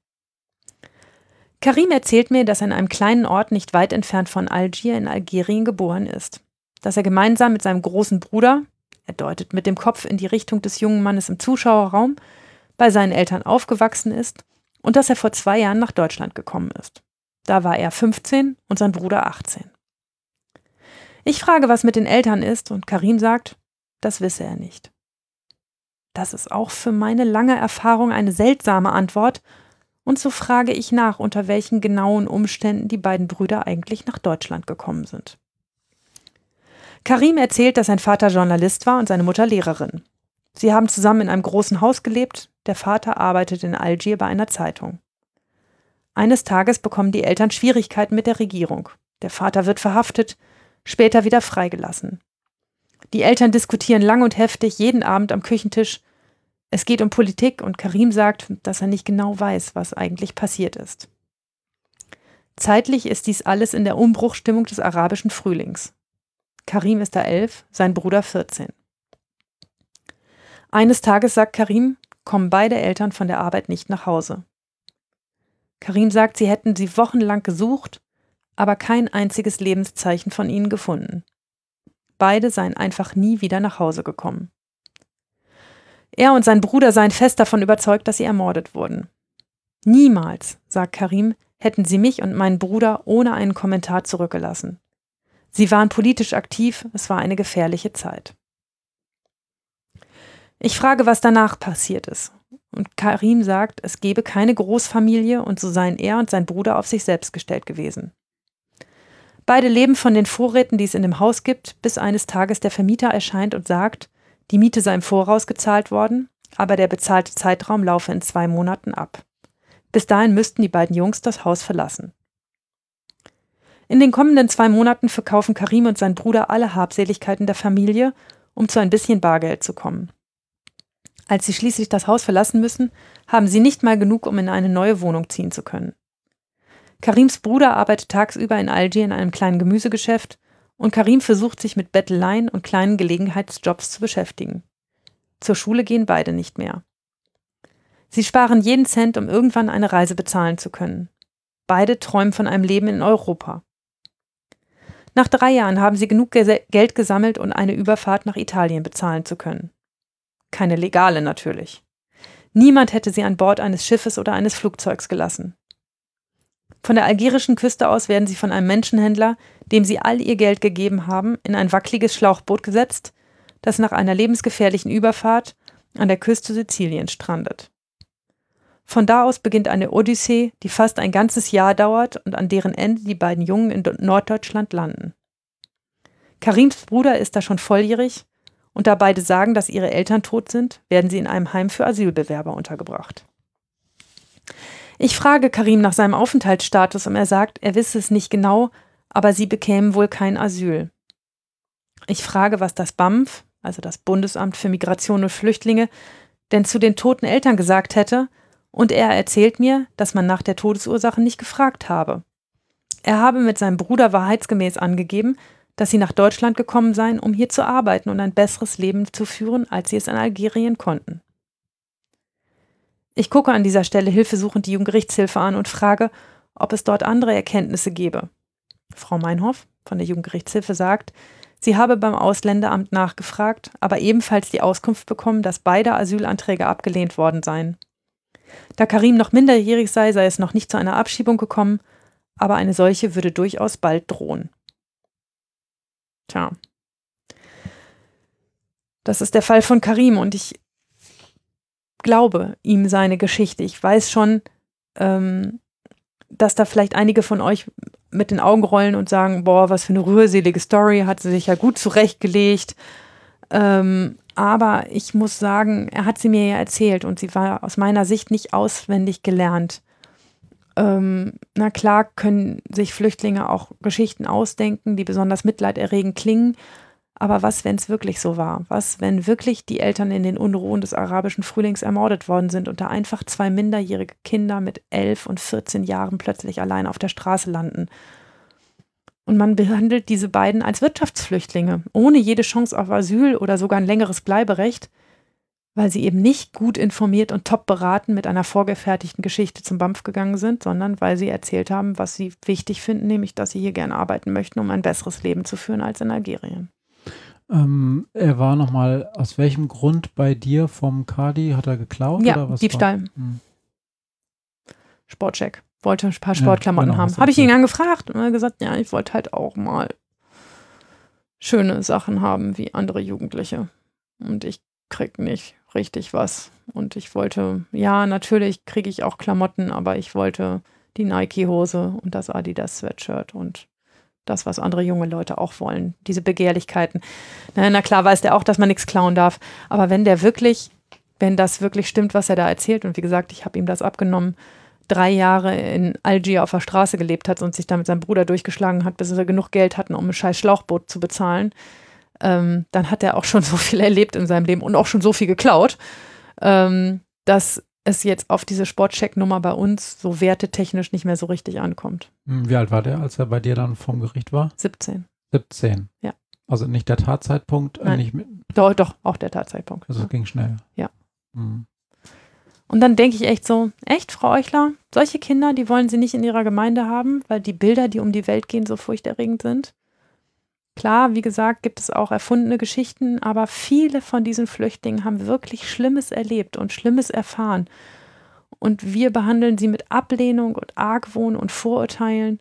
Karim erzählt mir, dass er in einem kleinen Ort nicht weit entfernt von Algier in Algerien geboren ist. Dass er gemeinsam mit seinem großen Bruder, er deutet mit dem Kopf in die Richtung des jungen Mannes im Zuschauerraum, bei seinen Eltern aufgewachsen ist und dass er vor zwei Jahren nach Deutschland gekommen ist. Da war er 15 und sein Bruder 18. Ich frage, was mit den Eltern ist, und Karim sagt, das wisse er nicht. Das ist auch für meine lange Erfahrung eine seltsame Antwort, und so frage ich nach, unter welchen genauen Umständen die beiden Brüder eigentlich nach Deutschland gekommen sind. Karim erzählt, dass sein Vater Journalist war und seine Mutter Lehrerin. Sie haben zusammen in einem großen Haus gelebt, der Vater arbeitet in Algier bei einer Zeitung. Eines Tages bekommen die Eltern Schwierigkeiten mit der Regierung. Der Vater wird verhaftet, später wieder freigelassen. Die Eltern diskutieren lang und heftig jeden Abend am Küchentisch, Es geht um Politik und Karim sagt, dass er nicht genau weiß, was eigentlich passiert ist. Zeitlich ist dies alles in der Umbruchstimmung des arabischen Frühlings. Karim ist da elf, sein Bruder 14. Eines Tages sagt Karim, kommen beide Eltern von der Arbeit nicht nach Hause. Karim sagt, sie hätten sie wochenlang gesucht, aber kein einziges Lebenszeichen von ihnen gefunden. Beide seien einfach nie wieder nach Hause gekommen. Er und sein Bruder seien fest davon überzeugt, dass sie ermordet wurden. Niemals, sagt Karim, hätten sie mich und meinen Bruder ohne einen Kommentar zurückgelassen. Sie waren politisch aktiv, es war eine gefährliche Zeit. Ich frage, was danach passiert ist. Und Karim sagt, es gebe keine Großfamilie und so seien er und sein Bruder auf sich selbst gestellt gewesen. Beide leben von den Vorräten, die es in dem Haus gibt, bis eines Tages der Vermieter erscheint und sagt, die Miete sei im Voraus gezahlt worden, aber der bezahlte Zeitraum laufe in zwei Monaten ab. Bis dahin müssten die beiden Jungs das Haus verlassen. In den kommenden zwei Monaten verkaufen Karim und sein Bruder alle Habseligkeiten der Familie, um zu ein bisschen Bargeld zu kommen. Als sie schließlich das Haus verlassen müssen, haben sie nicht mal genug, um in eine neue Wohnung ziehen zu können. Karims Bruder arbeitet tagsüber in Algier in einem kleinen Gemüsegeschäft und Karim versucht sich mit Betteleien und kleinen Gelegenheitsjobs zu beschäftigen. Zur Schule gehen beide nicht mehr. Sie sparen jeden Cent, um irgendwann eine Reise bezahlen zu können. Beide träumen von einem Leben in Europa. Nach drei Jahren haben sie genug Geld gesammelt, um eine Überfahrt nach Italien bezahlen zu können. Keine legale natürlich. Niemand hätte sie an Bord eines Schiffes oder eines Flugzeugs gelassen. Von der algerischen Küste aus werden sie von einem Menschenhändler, dem sie all ihr Geld gegeben haben, in ein wackeliges Schlauchboot gesetzt, das nach einer lebensgefährlichen Überfahrt an der Küste Siziliens strandet. Von da aus beginnt eine Odyssee, die fast ein ganzes Jahr dauert und an deren Ende die beiden Jungen in Norddeutschland landen. Karims Bruder ist da schon volljährig und da beide sagen, dass ihre Eltern tot sind, werden sie in einem Heim für Asylbewerber untergebracht. Ich frage Karim nach seinem Aufenthaltsstatus und er sagt, er wisse es nicht genau, aber sie bekämen wohl kein Asyl. Ich frage, was das BAMF, also das Bundesamt für Migration und Flüchtlinge, denn zu den toten Eltern gesagt hätte, und er erzählt mir, dass man nach der Todesursache nicht gefragt habe. Er habe mit seinem Bruder wahrheitsgemäß angegeben, dass sie nach Deutschland gekommen seien, um hier zu arbeiten und ein besseres Leben zu führen, als sie es in Algerien konnten. Ich gucke an dieser Stelle hilfesuchend die Jugendgerichtshilfe an und frage, ob es dort andere Erkenntnisse gebe. Frau Meinhoff von der Jugendgerichtshilfe sagt, sie habe beim Ausländeramt nachgefragt, aber ebenfalls die Auskunft bekommen, dass beide Asylanträge abgelehnt worden seien. Da Karim noch minderjährig sei, sei es noch nicht zu einer Abschiebung gekommen, aber eine solche würde durchaus bald drohen. Tja. Das ist der Fall von Karim und ich glaube ihm seine Geschichte. Ich weiß schon, ähm, dass da vielleicht einige von euch mit den Augen rollen und sagen, boah, was für eine rührselige Story, hat sie sich ja gut zurechtgelegt. Ähm, aber ich muss sagen, er hat sie mir ja erzählt und sie war aus meiner Sicht nicht auswendig gelernt. Ähm, na klar können sich Flüchtlinge auch Geschichten ausdenken, die besonders mitleiderregend klingen, aber was, wenn es wirklich so war? Was, wenn wirklich die Eltern in den Unruhen des arabischen Frühlings ermordet worden sind und da einfach zwei minderjährige Kinder mit elf und 14 Jahren plötzlich allein auf der Straße landen? Und man behandelt diese beiden als Wirtschaftsflüchtlinge, ohne jede Chance auf Asyl oder sogar ein längeres Bleiberecht, weil sie eben nicht gut informiert und top beraten mit einer vorgefertigten Geschichte zum BAMF gegangen sind, sondern weil sie erzählt haben, was sie wichtig finden, nämlich dass sie hier gerne arbeiten möchten, um ein besseres Leben zu führen als in Algerien. Ähm, er war nochmal, aus welchem Grund bei dir vom Kadi? Hat er geklaut? Ja, Diebstahl. Hm. Sportcheck. Wollte ein paar Sportklamotten ja, genau, haben. Habe ich ihn dann gefragt und er hat gesagt, ja, ich wollte halt auch mal schöne Sachen haben wie andere Jugendliche. Und ich krieg nicht richtig was. Und ich wollte, ja, natürlich kriege ich auch Klamotten, aber ich wollte die Nike-Hose und das Adidas-Sweatshirt und das, was andere junge Leute auch wollen, diese Begehrlichkeiten. Na, na klar weiß der auch, dass man nichts klauen darf, aber wenn der wirklich, wenn das wirklich stimmt, was er da erzählt, und wie gesagt, ich habe ihm das abgenommen, drei Jahre in Algier auf der Straße gelebt hat und sich da mit seinem Bruder durchgeschlagen hat, bis er genug Geld hatten, um ein scheiß Schlauchboot zu bezahlen, ähm, dann hat er auch schon so viel erlebt in seinem Leben und auch schon so viel geklaut. ähm, dass es jetzt auf diese Sportcheck-Nummer bei uns so wertetechnisch nicht mehr so richtig ankommt. Hm, Wie alt war der, als er bei dir dann vom Gericht war? 17. 17. Ja. Also nicht der Tatzeitpunkt, äh, Nein. nicht mit, Doch, doch, auch der Tatzeitpunkt. also es ging schnell. Ja. Hm. Und dann denke ich echt so, echt, Frau Euchler, solche Kinder, die wollen Sie nicht in Ihrer Gemeinde haben, weil die Bilder, die um die Welt gehen, so furchterregend sind. Klar, wie gesagt, gibt es auch erfundene Geschichten, aber viele von diesen Flüchtlingen haben wirklich Schlimmes erlebt und Schlimmes erfahren. Und wir behandeln sie mit Ablehnung und Argwohn und Vorurteilen.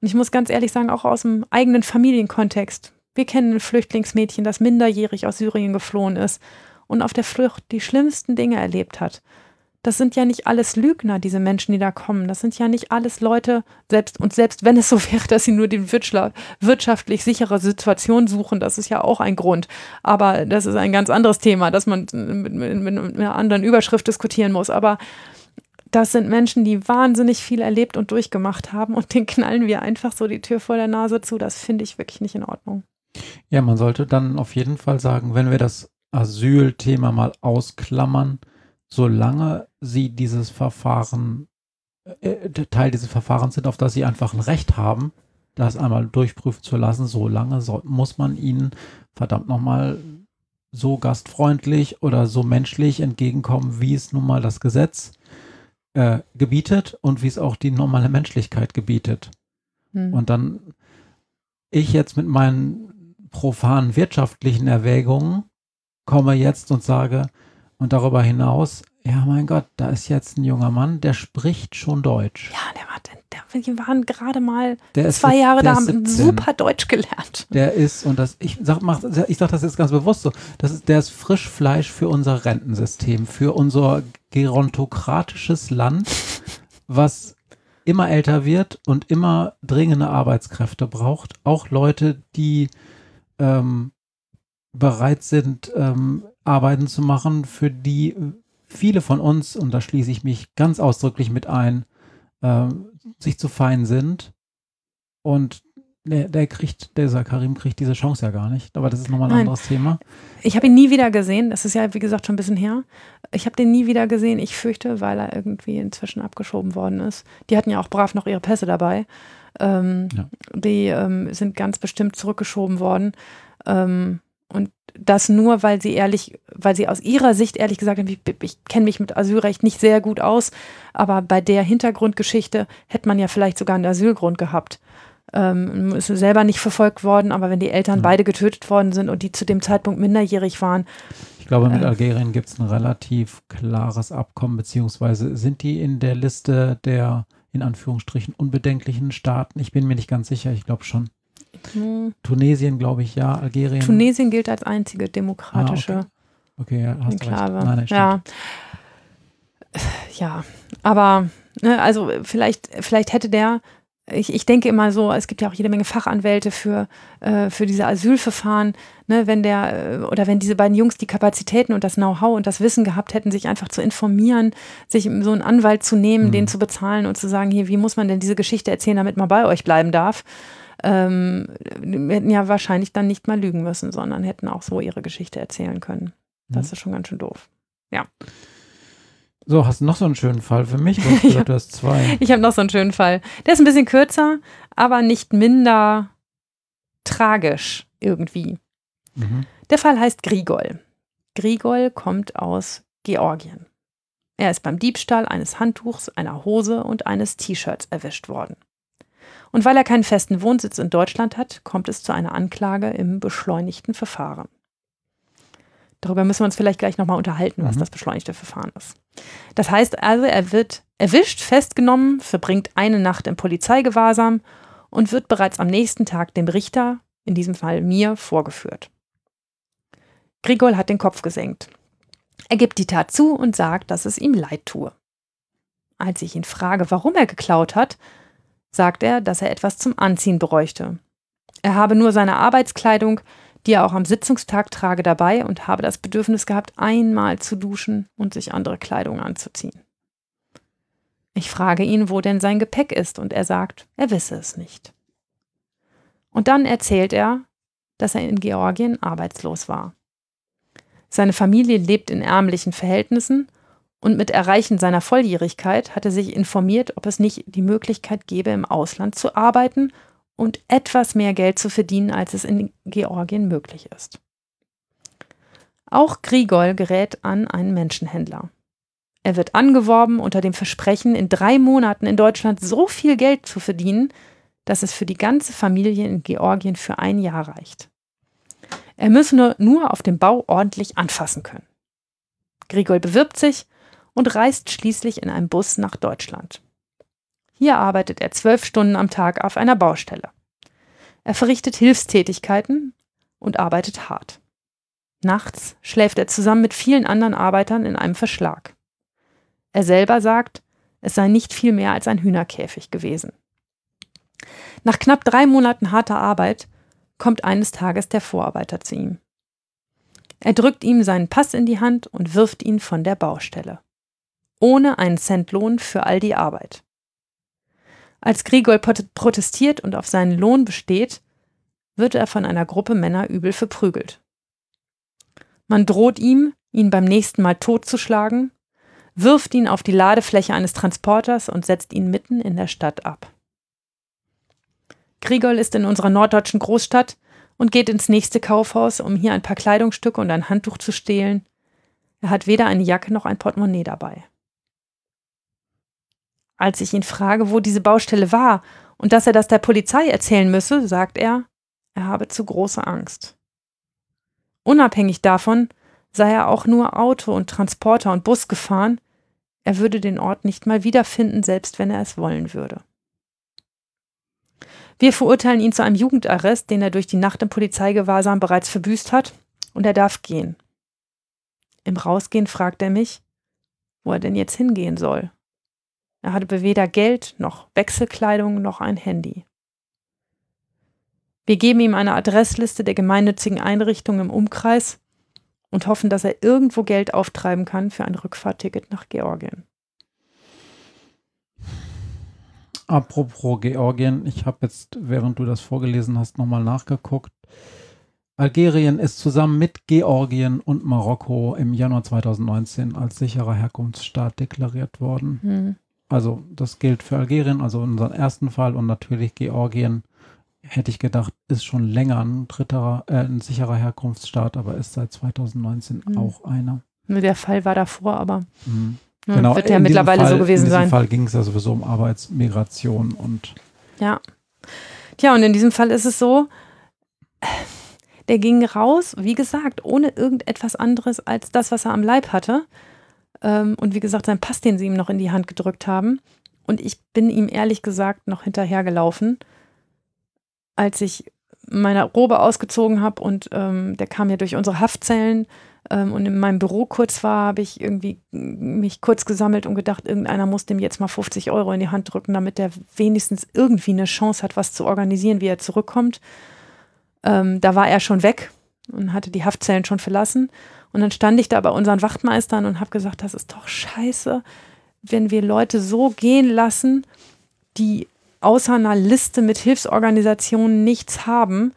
Und ich muss ganz ehrlich sagen, auch aus dem eigenen Familienkontext. Wir kennen ein Flüchtlingsmädchen, das minderjährig aus Syrien geflohen ist und auf der Flucht die schlimmsten Dinge erlebt hat. Das sind ja nicht alles Lügner, diese Menschen, die da kommen. Das sind ja nicht alles Leute, selbst und selbst wenn es so wäre, dass sie nur die wirtschaftlich sichere Situation suchen, das ist ja auch ein Grund. Aber das ist ein ganz anderes Thema, das man mit, mit, mit einer anderen Überschrift diskutieren muss. Aber das sind Menschen, die wahnsinnig viel erlebt und durchgemacht haben und den knallen wir einfach so die Tür vor der Nase zu. Das finde ich wirklich nicht in Ordnung. Ja, man sollte dann auf jeden Fall sagen, wenn wir das Asylthema mal ausklammern, solange sie dieses Verfahren, äh, Teil dieses Verfahrens sind, auf das sie einfach ein Recht haben, das einmal durchprüfen zu lassen, solange soll, muss man ihnen verdammt nochmal so gastfreundlich oder so menschlich entgegenkommen, wie es nun mal das Gesetz äh, gebietet und wie es auch die normale Menschlichkeit gebietet. Hm. Und dann ich jetzt mit meinen profanen wirtschaftlichen Erwägungen komme jetzt und sage, und darüber hinaus, ja mein Gott, da ist jetzt ein junger Mann, der spricht schon Deutsch. ja, der war, der, die waren gerade mal Der ist zwei sieb- Jahre der da, ist haben 17. super Deutsch gelernt. Der ist, und das, ich sag, mach, ich sag das jetzt ganz bewusst so, das ist, der ist Frischfleisch für unser Rentensystem, für unser gerontokratisches Land, was immer älter wird und immer dringende Arbeitskräfte braucht. Auch Leute, die ähm, bereit sind, ähm, Arbeiten zu machen, für die viele von uns, und da schließe ich mich ganz ausdrücklich mit ein, ähm, sich zu fein sind. Und der, der kriegt, dieser Karim kriegt diese Chance ja gar nicht. Aber das ist nochmal ein Nein. anderes Thema. Ich habe ihn nie wieder gesehen. Das ist ja, wie gesagt, schon ein bisschen her. Ich habe den nie wieder gesehen. Ich fürchte, weil er irgendwie inzwischen abgeschoben worden ist. Die hatten ja auch brav noch ihre Pässe dabei. Ähm, Ja. Die ähm, sind ganz bestimmt zurückgeschoben worden. Ähm, das nur, weil sie ehrlich, weil sie aus ihrer Sicht ehrlich gesagt ich, ich kenne mich mit Asylrecht nicht sehr gut aus, aber bei der Hintergrundgeschichte hätte man ja vielleicht sogar einen Asylgrund gehabt. Ähm, ist selber nicht verfolgt worden, aber wenn die Eltern Ja. beide getötet worden sind und die zu dem Zeitpunkt minderjährig waren, Ich glaube, mit Äh. Algerien gibt es ein relativ klares Abkommen, beziehungsweise sind die in der Liste der in Anführungsstrichen unbedenklichen Staaten? Ich bin mir nicht ganz sicher, ich glaube schon. Hm, Tunesien, glaube ich, ja. Algerien. Tunesien gilt als einzige demokratische Ah, Okay, ja, hast Enklave. recht. Nein, nein, ja. ja, aber ne, also vielleicht, vielleicht hätte der, ich, ich denke immer so, es gibt ja auch jede Menge Fachanwälte für, äh, für diese Asylverfahren, ne, wenn der äh, oder wenn diese beiden Jungs die Kapazitäten und das Know-how und das Wissen gehabt hätten, sich einfach zu informieren, sich so einen Anwalt zu nehmen, Mhm. den zu bezahlen und zu sagen, hier, wie muss man denn diese Geschichte erzählen, damit man bei euch bleiben darf. Ähm, hätten ja wahrscheinlich dann nicht mal lügen müssen, sondern hätten auch so ihre Geschichte erzählen können. Das Mhm. ist schon ganz schön doof. So, hast du noch so einen schönen Fall für mich? Du gesagt, du hast zwei. Ich habe noch so einen schönen Fall. Der ist ein bisschen kürzer, aber nicht minder tragisch irgendwie. Mhm. Der Fall heißt Grigol. Grigol kommt aus Georgien. Er ist beim Diebstahl eines Handtuchs, einer Hose und eines T-Shirts erwischt worden. Und weil er keinen festen Wohnsitz in Deutschland hat, kommt es zu einer Anklage im beschleunigten Verfahren. Darüber müssen wir uns vielleicht gleich nochmal unterhalten, was Mhm. das beschleunigte Verfahren ist. Das heißt also, er wird erwischt, festgenommen, verbringt eine Nacht im Polizeigewahrsam und wird bereits am nächsten Tag dem Richter, in diesem Fall mir, vorgeführt. Grigol hat den Kopf gesenkt. Er gibt die Tat zu und sagt, dass es ihm leid tue. Als ich ihn frage, warum er geklaut hat, sagt er, dass er etwas zum Anziehen bräuchte. Er habe nur seine Arbeitskleidung, die er auch am Sitzungstag trage, dabei und habe das Bedürfnis gehabt, einmal zu duschen und sich andere Kleidung anzuziehen. Ich frage ihn, wo denn sein Gepäck ist, und er sagt, er wisse es nicht. Und dann erzählt er, dass er in Georgien arbeitslos war. Seine Familie lebt in ärmlichen Verhältnissen und mit Erreichen seiner Volljährigkeit hat er sich informiert, ob es nicht die Möglichkeit gäbe, im Ausland zu arbeiten und etwas mehr Geld zu verdienen, als es in Georgien möglich ist. Auch Grigol gerät an einen Menschenhändler. Er wird angeworben unter dem Versprechen, in drei Monaten in Deutschland so viel Geld zu verdienen, dass es für die ganze Familie in Georgien für ein Jahr reicht. Er müsse nur, nur auf dem Bau ordentlich anfassen können. Grigol bewirbt sich und reist schließlich in einem Bus nach Deutschland. Hier arbeitet er zwölf Stunden am Tag auf einer Baustelle. Er verrichtet Hilfstätigkeiten und arbeitet hart. Nachts schläft er zusammen mit vielen anderen Arbeitern in einem Verschlag. Er selber sagt, es sei nicht viel mehr als ein Hühnerkäfig gewesen. Nach knapp drei Monaten harter Arbeit kommt eines Tages der Vorarbeiter zu ihm. Er drückt ihm seinen Pass in die Hand und wirft ihn von der Baustelle. Ohne einen Cent Lohn für all die Arbeit. Als Grigol protestiert und auf seinen Lohn besteht, wird er von einer Gruppe Männer übel verprügelt. Man droht ihm, ihn beim nächsten Mal totzuschlagen, wirft ihn auf die Ladefläche eines Transporters und setzt ihn mitten in der Stadt ab. Grigol ist in unserer norddeutschen Großstadt und geht ins nächste Kaufhaus, um hier ein paar Kleidungsstücke und ein Handtuch zu stehlen. Er hat weder eine Jacke noch ein Portemonnaie dabei. Als ich ihn frage, wo diese Baustelle war und dass er das der Polizei erzählen müsse, sagt er, er habe zu große Angst. Unabhängig davon sei er auch nur Auto und Transporter und Bus gefahren, er würde den Ort nicht mal wiederfinden, selbst wenn er es wollen würde. Wir verurteilen ihn zu einem Jugendarrest, den er durch die Nacht im Polizeigewahrsam bereits verbüßt hat, und er darf gehen. Im Rausgehen fragt er mich, wo er denn jetzt hingehen soll. Er hatte weder Geld noch Wechselkleidung noch ein Handy. Wir geben ihm eine Adressliste der gemeinnützigen Einrichtungen im Umkreis und hoffen, dass er irgendwo Geld auftreiben kann für ein Rückfahrticket nach Georgien. Apropos Georgien, ich habe jetzt, während du das vorgelesen hast, nochmal nachgeguckt. Algerien ist zusammen mit Georgien und Marokko im Januar 2019 als sicherer Herkunftsstaat deklariert worden. Hm. Also das gilt für Algerien, also unseren ersten Fall und natürlich Georgien, hätte ich gedacht, ist schon länger ein dritter, äh, ein sicherer Herkunftsstaat, aber ist seit 2019 hm. auch einer. Der Fall war davor, aber. Hm. Hm, genau, wird ja mittlerweile Fall, so gewesen sein. In diesem Fall ging es ja sowieso um Arbeitsmigration und. Ja. Tja, und in diesem Fall ist es so, der ging raus, wie gesagt, ohne irgendetwas anderes als das, was er am Leib hatte. Ähm, und wie gesagt, sein Pass, den sie ihm noch in die Hand gedrückt haben. Und ich bin ihm ehrlich gesagt noch hinterhergelaufen, als ich meine Robe ausgezogen habe und ähm, der kam ja durch unsere Haftzellen ähm, und in meinem Büro kurz war, habe ich irgendwie mich kurz gesammelt und gedacht, irgendeiner muss dem jetzt mal 50 Euro in die Hand drücken, damit der wenigstens irgendwie eine Chance hat, was zu organisieren, wie er zurückkommt. Ähm, da war er schon weg und hatte die Haftzellen schon verlassen. Und dann stand ich da bei unseren Wachtmeistern und habe gesagt, das ist doch scheiße, wenn wir Leute so gehen lassen, die außer einer Liste mit Hilfsorganisationen nichts haben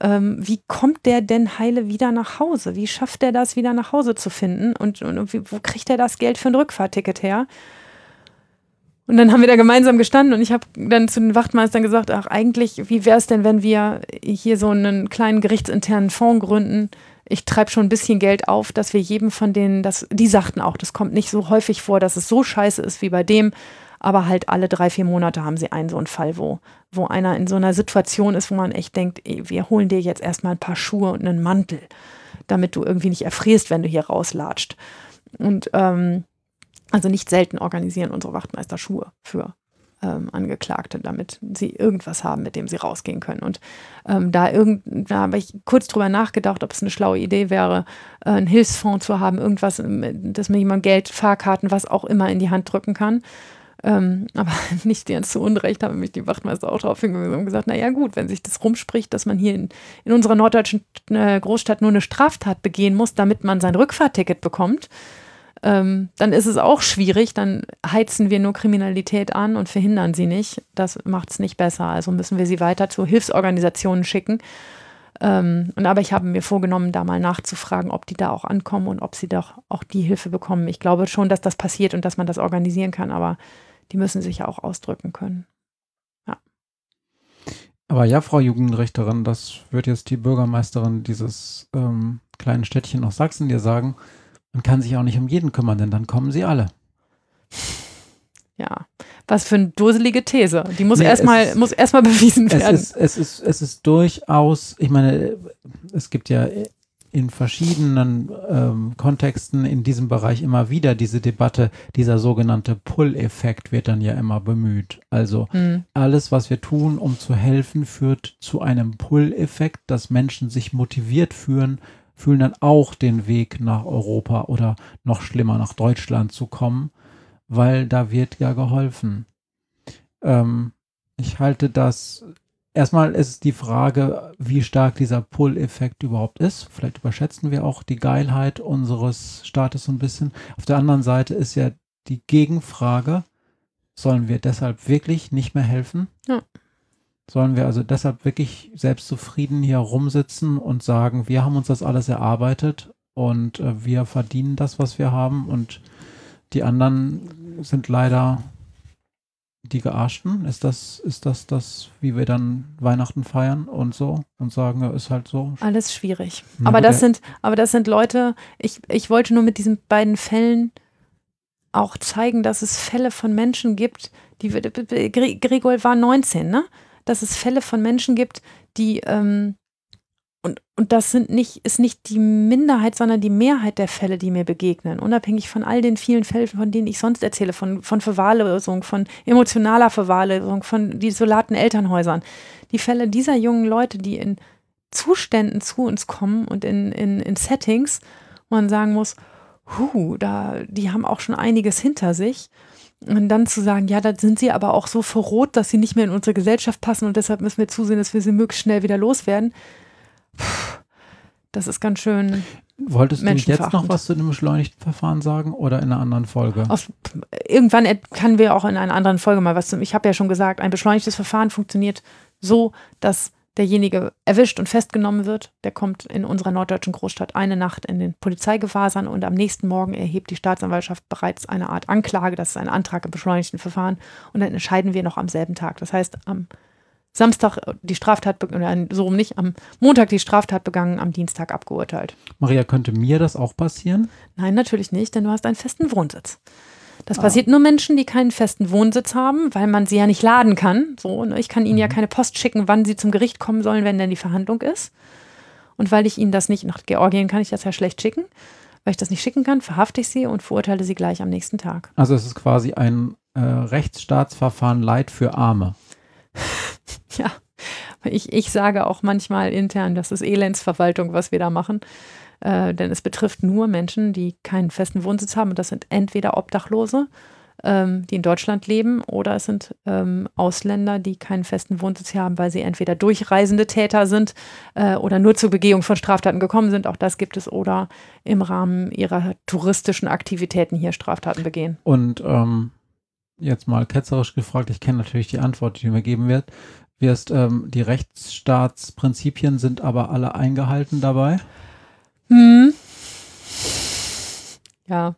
ähm, wie kommt der denn heile wieder nach Hause? Wie schafft er das, wieder nach Hause zu finden? Und, und wie, wo kriegt er das Geld für ein Rückfahrticket her? Und dann haben wir da gemeinsam gestanden und ich habe dann zu den Wachtmeistern gesagt, ach eigentlich, wie wäre es denn, wenn wir hier so einen kleinen gerichtsinternen Fonds gründen? Ich treibe schon ein bisschen Geld auf, dass wir jedem von denen, das, die sagten auch, das kommt nicht so häufig vor, dass es so scheiße ist wie bei dem, aber halt alle drei, vier Monate haben sie einen so einen Fall, wo, wo einer in so einer Situation ist, wo man echt denkt, ey, wir holen dir jetzt erstmal ein paar Schuhe und einen Mantel, damit du irgendwie nicht erfrierst, wenn du hier rauslatscht. Und ähm, also nicht selten organisieren unsere Wachtmeister Schuhe für ähm, Angeklagte, damit sie irgendwas haben, mit dem sie rausgehen können. Und ähm, da, da habe ich kurz drüber nachgedacht, ob es eine schlaue Idee wäre, äh, einen Hilfsfonds zu haben, irgendwas, dass mir jemand Geld, Fahrkarten, was auch immer in die Hand drücken kann. Ähm, aber nicht ganz zu Unrecht haben mich die Wachtmeister auch darauf hingewiesen und gesagt, naja gut, wenn sich das rumspricht, dass man hier in, in unserer norddeutschen äh, Großstadt nur eine Straftat begehen muss, damit man sein Rückfahrticket bekommt, ähm, dann ist es auch schwierig, dann heizen wir nur Kriminalität an und verhindern sie nicht. Das macht es nicht besser. Also müssen wir sie weiter zu Hilfsorganisationen schicken. Ähm, und aber ich habe mir vorgenommen, da mal nachzufragen, ob die da auch ankommen und ob sie doch auch die Hilfe bekommen. Ich glaube schon, dass das passiert und dass man das organisieren kann, aber die müssen sich ja auch ausdrücken können. Ja. Aber ja, Frau Jugendrichterin, das wird jetzt die Bürgermeisterin dieses ähm, kleinen Städtchen aus Sachsen dir sagen. Man kann sich auch nicht um jeden kümmern, denn dann kommen sie alle. Ja, was für eine dusselige These. Die muss nee, erstmal erst bewiesen werden. Es ist, es, ist, es ist durchaus, ich meine, es gibt ja in verschiedenen ähm, Kontexten in diesem Bereich immer wieder diese Debatte, dieser sogenannte Pull-Effekt wird dann ja immer bemüht. Also mhm. alles, was wir tun, um zu helfen, führt zu einem Pull-Effekt, dass Menschen sich motiviert fühlen, fühlen dann auch den Weg nach Europa oder noch schlimmer nach Deutschland zu kommen weil da wird ja geholfen. Ähm, ich halte das, erstmal ist die Frage, wie stark dieser Pull-Effekt überhaupt ist. Vielleicht überschätzen wir auch die Geilheit unseres Staates so ein bisschen. Auf der anderen Seite ist ja die Gegenfrage, sollen wir deshalb wirklich nicht mehr helfen? Ja. Sollen wir also deshalb wirklich selbstzufrieden hier rumsitzen und sagen, wir haben uns das alles erarbeitet und äh, wir verdienen das, was wir haben und die anderen sind leider die Gearschten. Ist das, ist das das, wie wir dann Weihnachten feiern und so und sagen, ja, ist halt so? Alles schwierig. Na, aber das sind, aber das sind Leute, ich, ich wollte nur mit diesen beiden Fällen auch zeigen, dass es Fälle von Menschen gibt, die Gregor war 19, ne? Dass es Fälle von Menschen gibt, die ähm, und, und das sind nicht, ist nicht die Minderheit, sondern die Mehrheit der Fälle, die mir begegnen. Unabhängig von all den vielen Fällen, von denen ich sonst erzähle, von, von Verwahrlosung, von emotionaler Verwahrlosung, von desolaten Elternhäusern. Die Fälle dieser jungen Leute, die in Zuständen zu uns kommen und in, in, in Settings, wo man sagen muss, hu, da, die haben auch schon einiges hinter sich. Und dann zu sagen, ja, da sind sie aber auch so verroht, dass sie nicht mehr in unsere Gesellschaft passen und deshalb müssen wir zusehen, dass wir sie möglichst schnell wieder loswerden das ist ganz schön. Wolltest du jetzt noch was zu dem beschleunigten Verfahren sagen oder in einer anderen Folge? Auf, irgendwann können wir auch in einer anderen Folge mal was zum. Ich habe ja schon gesagt, ein beschleunigtes Verfahren funktioniert so, dass derjenige erwischt und festgenommen wird. Der kommt in unserer norddeutschen Großstadt eine Nacht in den Polizeigewahrsam und am nächsten Morgen erhebt die Staatsanwaltschaft bereits eine Art Anklage. Das ist ein Antrag im beschleunigten Verfahren und dann entscheiden wir noch am selben Tag. Das heißt, am Samstag die Straftat, oder so rum nicht, am Montag die Straftat begangen, am Dienstag abgeurteilt. Maria, könnte mir das auch passieren? Nein, natürlich nicht, denn du hast einen festen Wohnsitz. Das ah. passiert nur Menschen, die keinen festen Wohnsitz haben, weil man sie ja nicht laden kann. So, ne? Ich kann ihnen mhm. ja keine Post schicken, wann sie zum Gericht kommen sollen, wenn denn die Verhandlung ist. Und weil ich ihnen das nicht, nach Georgien kann ich das ja schlecht schicken, weil ich das nicht schicken kann, verhafte ich sie und verurteile sie gleich am nächsten Tag. Also es ist quasi ein äh, Rechtsstaatsverfahren Leid für Arme. Ja, ich, ich sage auch manchmal intern, das ist Elendsverwaltung, was wir da machen. Äh, denn es betrifft nur Menschen, die keinen festen Wohnsitz haben. Und das sind entweder Obdachlose, ähm, die in Deutschland leben, oder es sind ähm, Ausländer, die keinen festen Wohnsitz haben, weil sie entweder durchreisende Täter sind äh, oder nur zur Begehung von Straftaten gekommen sind. Auch das gibt es. Oder im Rahmen ihrer touristischen Aktivitäten hier Straftaten begehen. Und ähm, jetzt mal ketzerisch gefragt, ich kenne natürlich die Antwort, die mir geben wird wirst, ähm, die Rechtsstaatsprinzipien sind aber alle eingehalten dabei? Hm. Ja.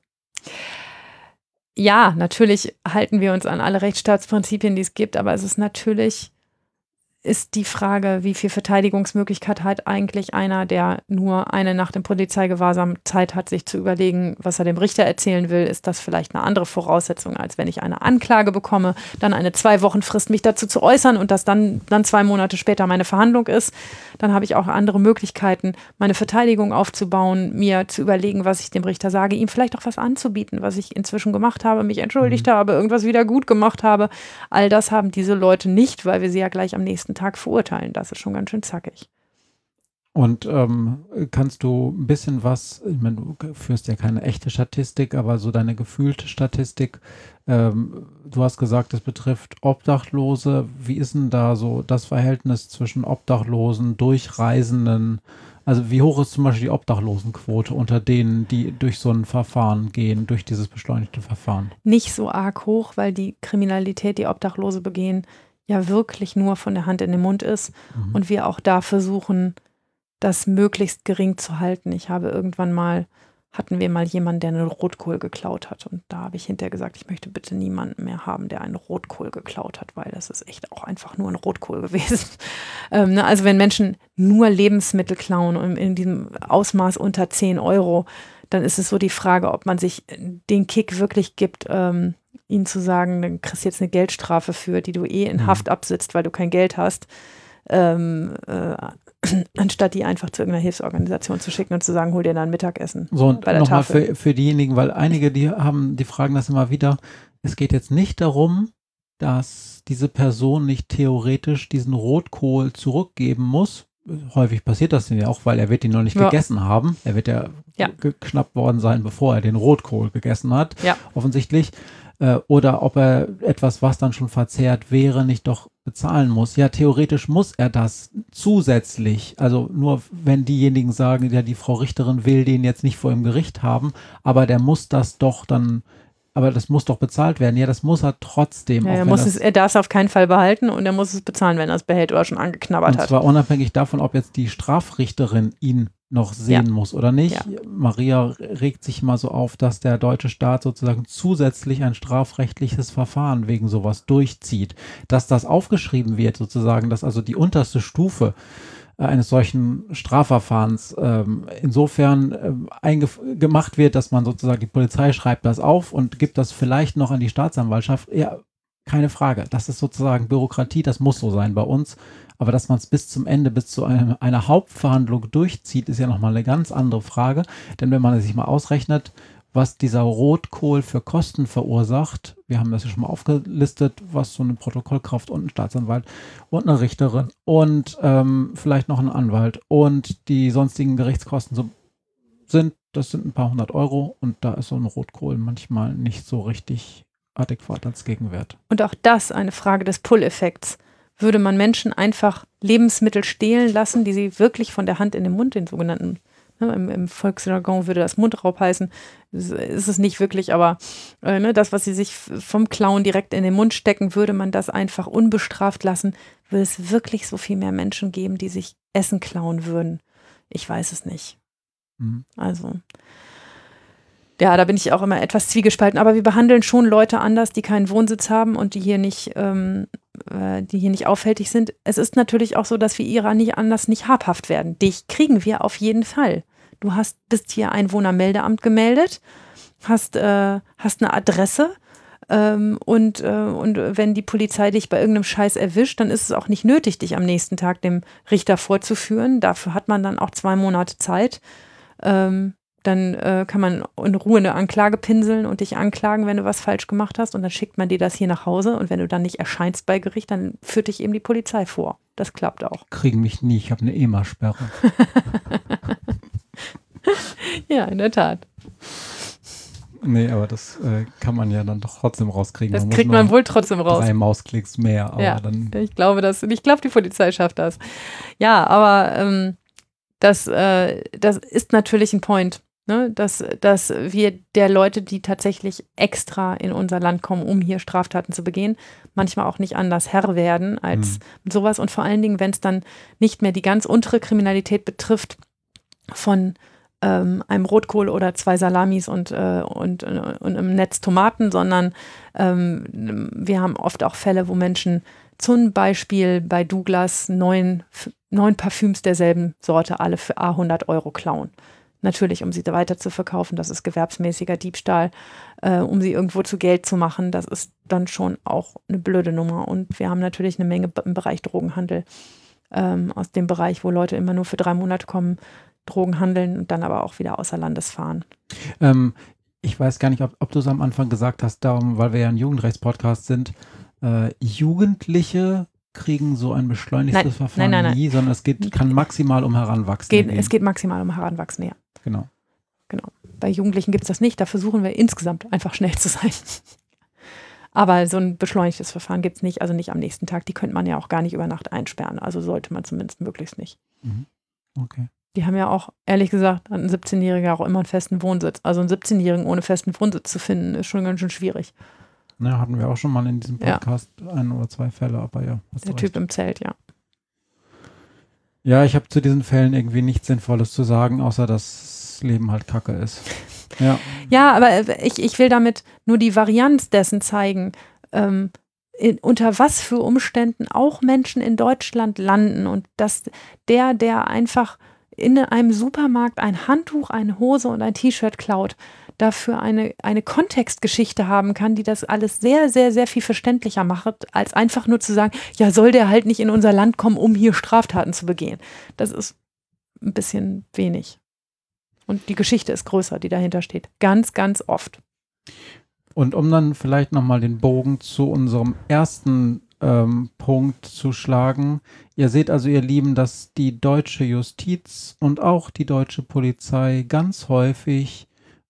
Ja, natürlich halten wir uns an alle Rechtsstaatsprinzipien, die es gibt, aber es ist natürlich ist die Frage, wie viel Verteidigungsmöglichkeit hat eigentlich einer, der nur eine Nacht im Polizeigewahrsam Zeit hat, sich zu überlegen, was er dem Richter erzählen will. Ist das vielleicht eine andere Voraussetzung, als wenn ich eine Anklage bekomme, dann eine zwei Wochen Frist, mich dazu zu äußern und das dann, dann zwei Monate später meine Verhandlung ist. Dann habe ich auch andere Möglichkeiten, meine Verteidigung aufzubauen, mir zu überlegen, was ich dem Richter sage, ihm vielleicht auch was anzubieten, was ich inzwischen gemacht habe, mich entschuldigt mhm. habe, irgendwas wieder gut gemacht habe. All das haben diese Leute nicht, weil wir sie ja gleich am nächsten Tag verurteilen. Das ist schon ganz schön zackig. Und ähm, kannst du ein bisschen was, ich meine, du führst ja keine echte Statistik, aber so deine gefühlte Statistik. Ähm, du hast gesagt, es betrifft Obdachlose. Wie ist denn da so das Verhältnis zwischen Obdachlosen, Durchreisenden? Also wie hoch ist zum Beispiel die Obdachlosenquote unter denen, die durch so ein Verfahren gehen, durch dieses beschleunigte Verfahren? Nicht so arg hoch, weil die Kriminalität, die Obdachlose begehen, ja wirklich nur von der Hand in den Mund ist mhm. und wir auch da versuchen, das möglichst gering zu halten. Ich habe irgendwann mal, hatten wir mal jemanden, der einen Rotkohl geklaut hat. Und da habe ich hinterher gesagt, ich möchte bitte niemanden mehr haben, der einen Rotkohl geklaut hat, weil das ist echt auch einfach nur ein Rotkohl gewesen. ähm, ne? Also wenn Menschen nur Lebensmittel klauen und in diesem Ausmaß unter 10 Euro, dann ist es so die Frage, ob man sich den Kick wirklich gibt, ähm, ihnen zu sagen, dann kriegst du jetzt eine Geldstrafe für, die du eh in mhm. Haft absitzt, weil du kein Geld hast, ähm, äh, anstatt die einfach zu irgendeiner Hilfsorganisation zu schicken und zu sagen, hol dir dann Mittagessen. So, und nochmal für, für diejenigen, weil einige, die haben, die fragen das immer wieder, es geht jetzt nicht darum, dass diese Person nicht theoretisch diesen Rotkohl zurückgeben muss. Häufig passiert das ja auch, weil er wird ihn noch nicht ja. gegessen haben. Er wird ja, ja, geschnappt worden sein, bevor er den Rotkohl gegessen hat. Ja. Offensichtlich äh, oder ob er etwas, was dann schon verzehrt wäre, nicht doch bezahlen muss. Ja, theoretisch muss er das zusätzlich. Also nur wenn diejenigen sagen, ja, die Frau Richterin will den jetzt nicht vor dem Gericht haben, aber der muss das doch dann aber das muss doch bezahlt werden. Ja, das muss er trotzdem. Ja, er, muss es, er darf es auf keinen Fall behalten und er muss es bezahlen, wenn er es behält oder schon angeknabbert hat. Und zwar unabhängig davon, ob jetzt die Strafrichterin ihn noch sehen ja. muss oder nicht. Ja. Maria regt sich mal so auf, dass der deutsche Staat sozusagen zusätzlich ein strafrechtliches Verfahren wegen sowas durchzieht. Dass das aufgeschrieben wird, sozusagen, dass also die unterste Stufe eines solchen Strafverfahrens ähm, insofern ähm, gemacht wird, dass man sozusagen die Polizei schreibt das auf und gibt das vielleicht noch an die Staatsanwaltschaft. Ja, keine Frage. Das ist sozusagen Bürokratie, das muss so sein bei uns. Aber dass man es bis zum Ende, bis zu einem, einer Hauptverhandlung durchzieht, ist ja nochmal eine ganz andere Frage. Denn wenn man sich mal ausrechnet, was dieser Rotkohl für Kosten verursacht, wir haben das ja schon mal aufgelistet, was so eine Protokollkraft und ein Staatsanwalt und eine Richterin und ähm, vielleicht noch ein Anwalt und die sonstigen Gerichtskosten so sind, das sind ein paar hundert Euro und da ist so ein Rotkohl manchmal nicht so richtig adäquat als Gegenwert. Und auch das eine Frage des Pull-Effekts würde man Menschen einfach Lebensmittel stehlen lassen, die sie wirklich von der Hand in den Mund, den sogenannten, ne, im, im Volksjargon würde das Mundraub heißen, ist, es nicht wirklich, aber äh, ne, das, was sie sich vom Klauen direkt in den Mund stecken, würde man das einfach unbestraft lassen, würde es wirklich so viel mehr Menschen geben, die sich Essen klauen würden. Ich weiß es nicht. Mhm. Also, ja, da bin ich auch immer etwas zwiegespalten. Aber wir behandeln schon Leute anders, die keinen Wohnsitz haben und die hier nicht, ähm, äh, die hier nicht auffällig sind. Es ist natürlich auch so, dass wir ihrer nicht anders nicht habhaft werden. Dich kriegen wir auf jeden Fall. Du hast, bist hier Einwohnermeldeamt gemeldet, hast, äh, hast eine Adresse. Ähm, und, äh, und wenn die Polizei dich bei irgendeinem Scheiß erwischt, dann ist es auch nicht nötig, dich am nächsten Tag dem Richter vorzuführen. Dafür hat man dann auch zwei Monate Zeit. Ähm, dann äh, kann man in Ruhe eine Anklage pinseln und dich anklagen, wenn du was falsch gemacht hast. Und dann schickt man dir das hier nach Hause. Und wenn du dann nicht erscheinst bei Gericht, dann führt dich eben die Polizei vor. Das klappt auch. Kriegen mich nie, ich habe eine EMA-Sperre. ja, in der Tat. Nee, aber das äh, kann man ja dann doch trotzdem rauskriegen. Das man kriegt man wohl trotzdem raus. Drei Mausklicks mehr. ja, ich glaube, das, ich glaube, die Polizei schafft das. Ja, aber ähm, das, äh, das ist natürlich ein Point. Ne, dass, dass wir der Leute, die tatsächlich extra in unser Land kommen, um hier Straftaten zu begehen, manchmal auch nicht anders Herr werden als mhm. sowas. Und vor allen Dingen, wenn es dann nicht mehr die ganz untere Kriminalität betrifft, von ähm, einem Rotkohl oder zwei Salamis und, äh, und, äh, und im Netz Tomaten, sondern ähm, wir haben oft auch Fälle, wo Menschen zum Beispiel bei Douglas neun, neun Parfüms derselben Sorte alle für A 100 Euro klauen. Natürlich, um sie weiter zu verkaufen, das ist gewerbsmäßiger Diebstahl, äh, um sie irgendwo zu Geld zu machen, das ist dann schon auch eine blöde Nummer. Und wir haben natürlich eine Menge im Bereich Drogenhandel, ähm, aus dem Bereich, wo Leute immer nur für drei Monate kommen, Drogen handeln und dann aber auch wieder außer Landes fahren. Ähm, ich weiß gar nicht, ob, ob du es am Anfang gesagt hast, darum, weil wir ja ein Jugendrechtspodcast sind, äh, Jugendliche kriegen so ein beschleunigtes nein, Verfahren nein, nein, nie, sondern es geht, kann maximal um Heranwachsende geht, gehen. Es geht maximal um Heranwachsende, ja. Genau. Genau. Bei Jugendlichen gibt es das nicht. Da versuchen wir insgesamt einfach schnell zu sein. Aber so ein beschleunigtes Verfahren gibt es nicht, also nicht am nächsten Tag. Die könnte man ja auch gar nicht über Nacht einsperren. Also sollte man zumindest möglichst nicht. Mhm. Okay. Die haben ja auch, ehrlich gesagt, ein 17-Jähriger auch immer einen festen Wohnsitz. Also einen 17-Jährigen ohne festen Wohnsitz zu finden, ist schon ganz schön schwierig. Ja, hatten wir auch schon mal in diesem Podcast ja. ein oder zwei Fälle, aber ja. Der Typ im Zelt, ja. Ja, ich habe zu diesen Fällen irgendwie nichts Sinnvolles zu sagen, außer dass das Leben halt kacke ist. Ja, Ja, aber äh, ich, ich will damit nur die Varianz dessen zeigen, ähm, in, unter was für Umständen auch Menschen in Deutschland landen und dass der, der einfach in einem Supermarkt ein Handtuch, eine Hose und ein T-Shirt klaut, dafür eine, eine Kontextgeschichte haben kann, die das alles sehr, sehr, sehr viel verständlicher macht, als einfach nur zu sagen, ja, soll der halt nicht in unser Land kommen, um hier Straftaten zu begehen. Das ist ein bisschen wenig. Und die Geschichte ist größer, die dahinter steht. Ganz, ganz oft. Und um dann vielleicht nochmal den Bogen zu unserem ersten ähm, Punkt zu schlagen. Ihr seht also, ihr Lieben, dass die deutsche Justiz und auch die deutsche Polizei ganz häufig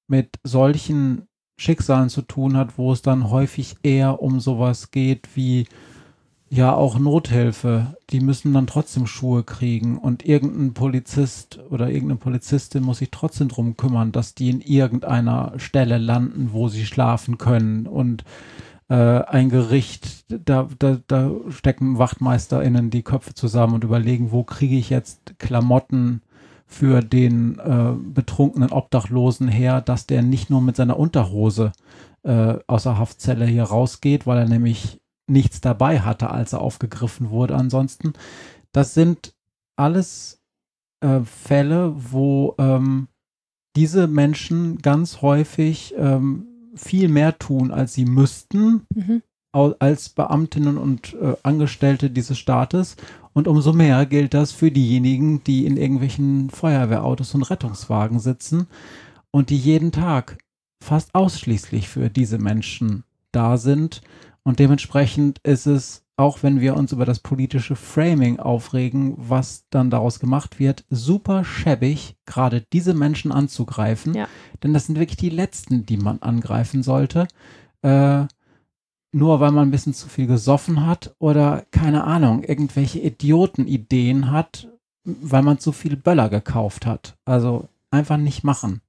mit solchen Schicksalen zu tun hat, wo es dann häufig eher um sowas geht wie ja auch Nothilfe. Die müssen dann trotzdem Schuhe kriegen und irgendein Polizist oder irgendeine Polizistin muss sich trotzdem drum kümmern, dass die in irgendeiner Stelle landen, wo sie schlafen können und äh, ein Gericht, da, da, da stecken WachtmeisterInnen die Köpfe zusammen und überlegen, wo kriege ich jetzt Klamotten für den äh, betrunkenen Obdachlosen her, dass der nicht nur mit seiner Unterhose äh, aus der Haftzelle hier rausgeht, weil er nämlich nichts dabei hatte, als er aufgegriffen wurde. Ansonsten, das sind alles äh, Fälle, wo ähm, diese Menschen ganz häufig ähm, viel mehr tun, als sie müssten, Mhm. als Beamtinnen und äh, Angestellte dieses Staates. Und umso mehr gilt das für diejenigen, die in irgendwelchen Feuerwehrautos und Rettungswagen sitzen und die jeden Tag fast ausschließlich für diese Menschen da sind. Und dementsprechend ist es, auch wenn wir uns über das politische Framing aufregen, was dann daraus gemacht wird, super schäbig, gerade diese Menschen anzugreifen. Ja. Denn das sind wirklich die letzten, die man angreifen sollte. Äh, nur weil man ein bisschen zu viel gesoffen hat oder keine Ahnung, irgendwelche Idiotenideen hat, weil man zu viel Böller gekauft hat. Also einfach nicht machen.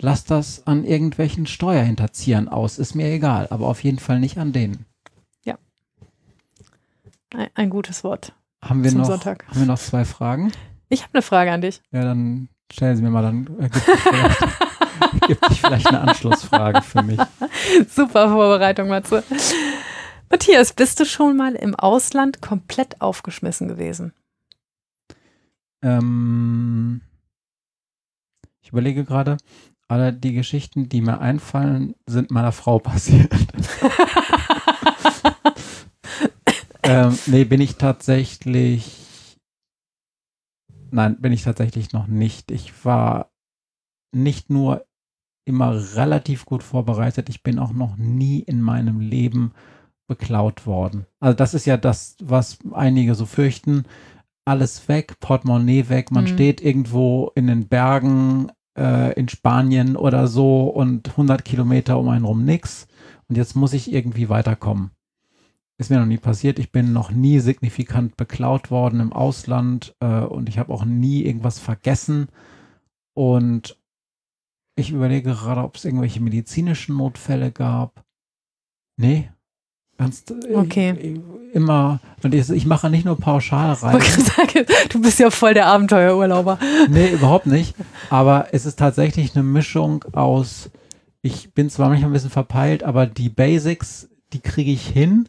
Lass das an irgendwelchen Steuerhinterziehern aus, ist mir egal, aber auf jeden Fall nicht an denen. Ein, ein gutes Wort Haben wir, noch, Sonntag. haben wir noch zwei Fragen? Ich habe eine Frage an dich. Ja, dann stellen Sie mir mal, dann äh, gibt es vielleicht, gibt es vielleicht eine Anschlussfrage für mich. Super Vorbereitung, Matze. Matthias, bist du schon mal im Ausland komplett aufgeschmissen gewesen? Ähm, ich überlege gerade, alle die Geschichten, die mir einfallen, sind meiner Frau passiert. ähm, nee, bin ich tatsächlich. Nein, bin ich tatsächlich noch nicht. Ich war nicht nur immer relativ gut vorbereitet, ich bin auch noch nie in meinem Leben beklaut worden. Also das ist ja das, was einige so fürchten. Alles weg, Portemonnaie weg, man Mhm. steht irgendwo in den Bergen äh, in Spanien oder so und 100 Kilometer um einen rum nix und jetzt muss ich irgendwie weiterkommen. Ist mir noch nie passiert. Ich bin noch nie signifikant beklaut worden im Ausland äh, und ich habe auch nie irgendwas vergessen. Und ich überlege gerade, ob es irgendwelche medizinischen Notfälle gab. Nee. Ganz, äh, Okay. äh, Immer, und ich, ich mache nicht nur Ich Pauschalreisen. sagen, du bist ja voll der Abenteuerurlauber. Nee, überhaupt nicht. Aber es ist tatsächlich eine Mischung aus, ich bin zwar manchmal ein bisschen verpeilt, aber die Basics, die kriege ich hin.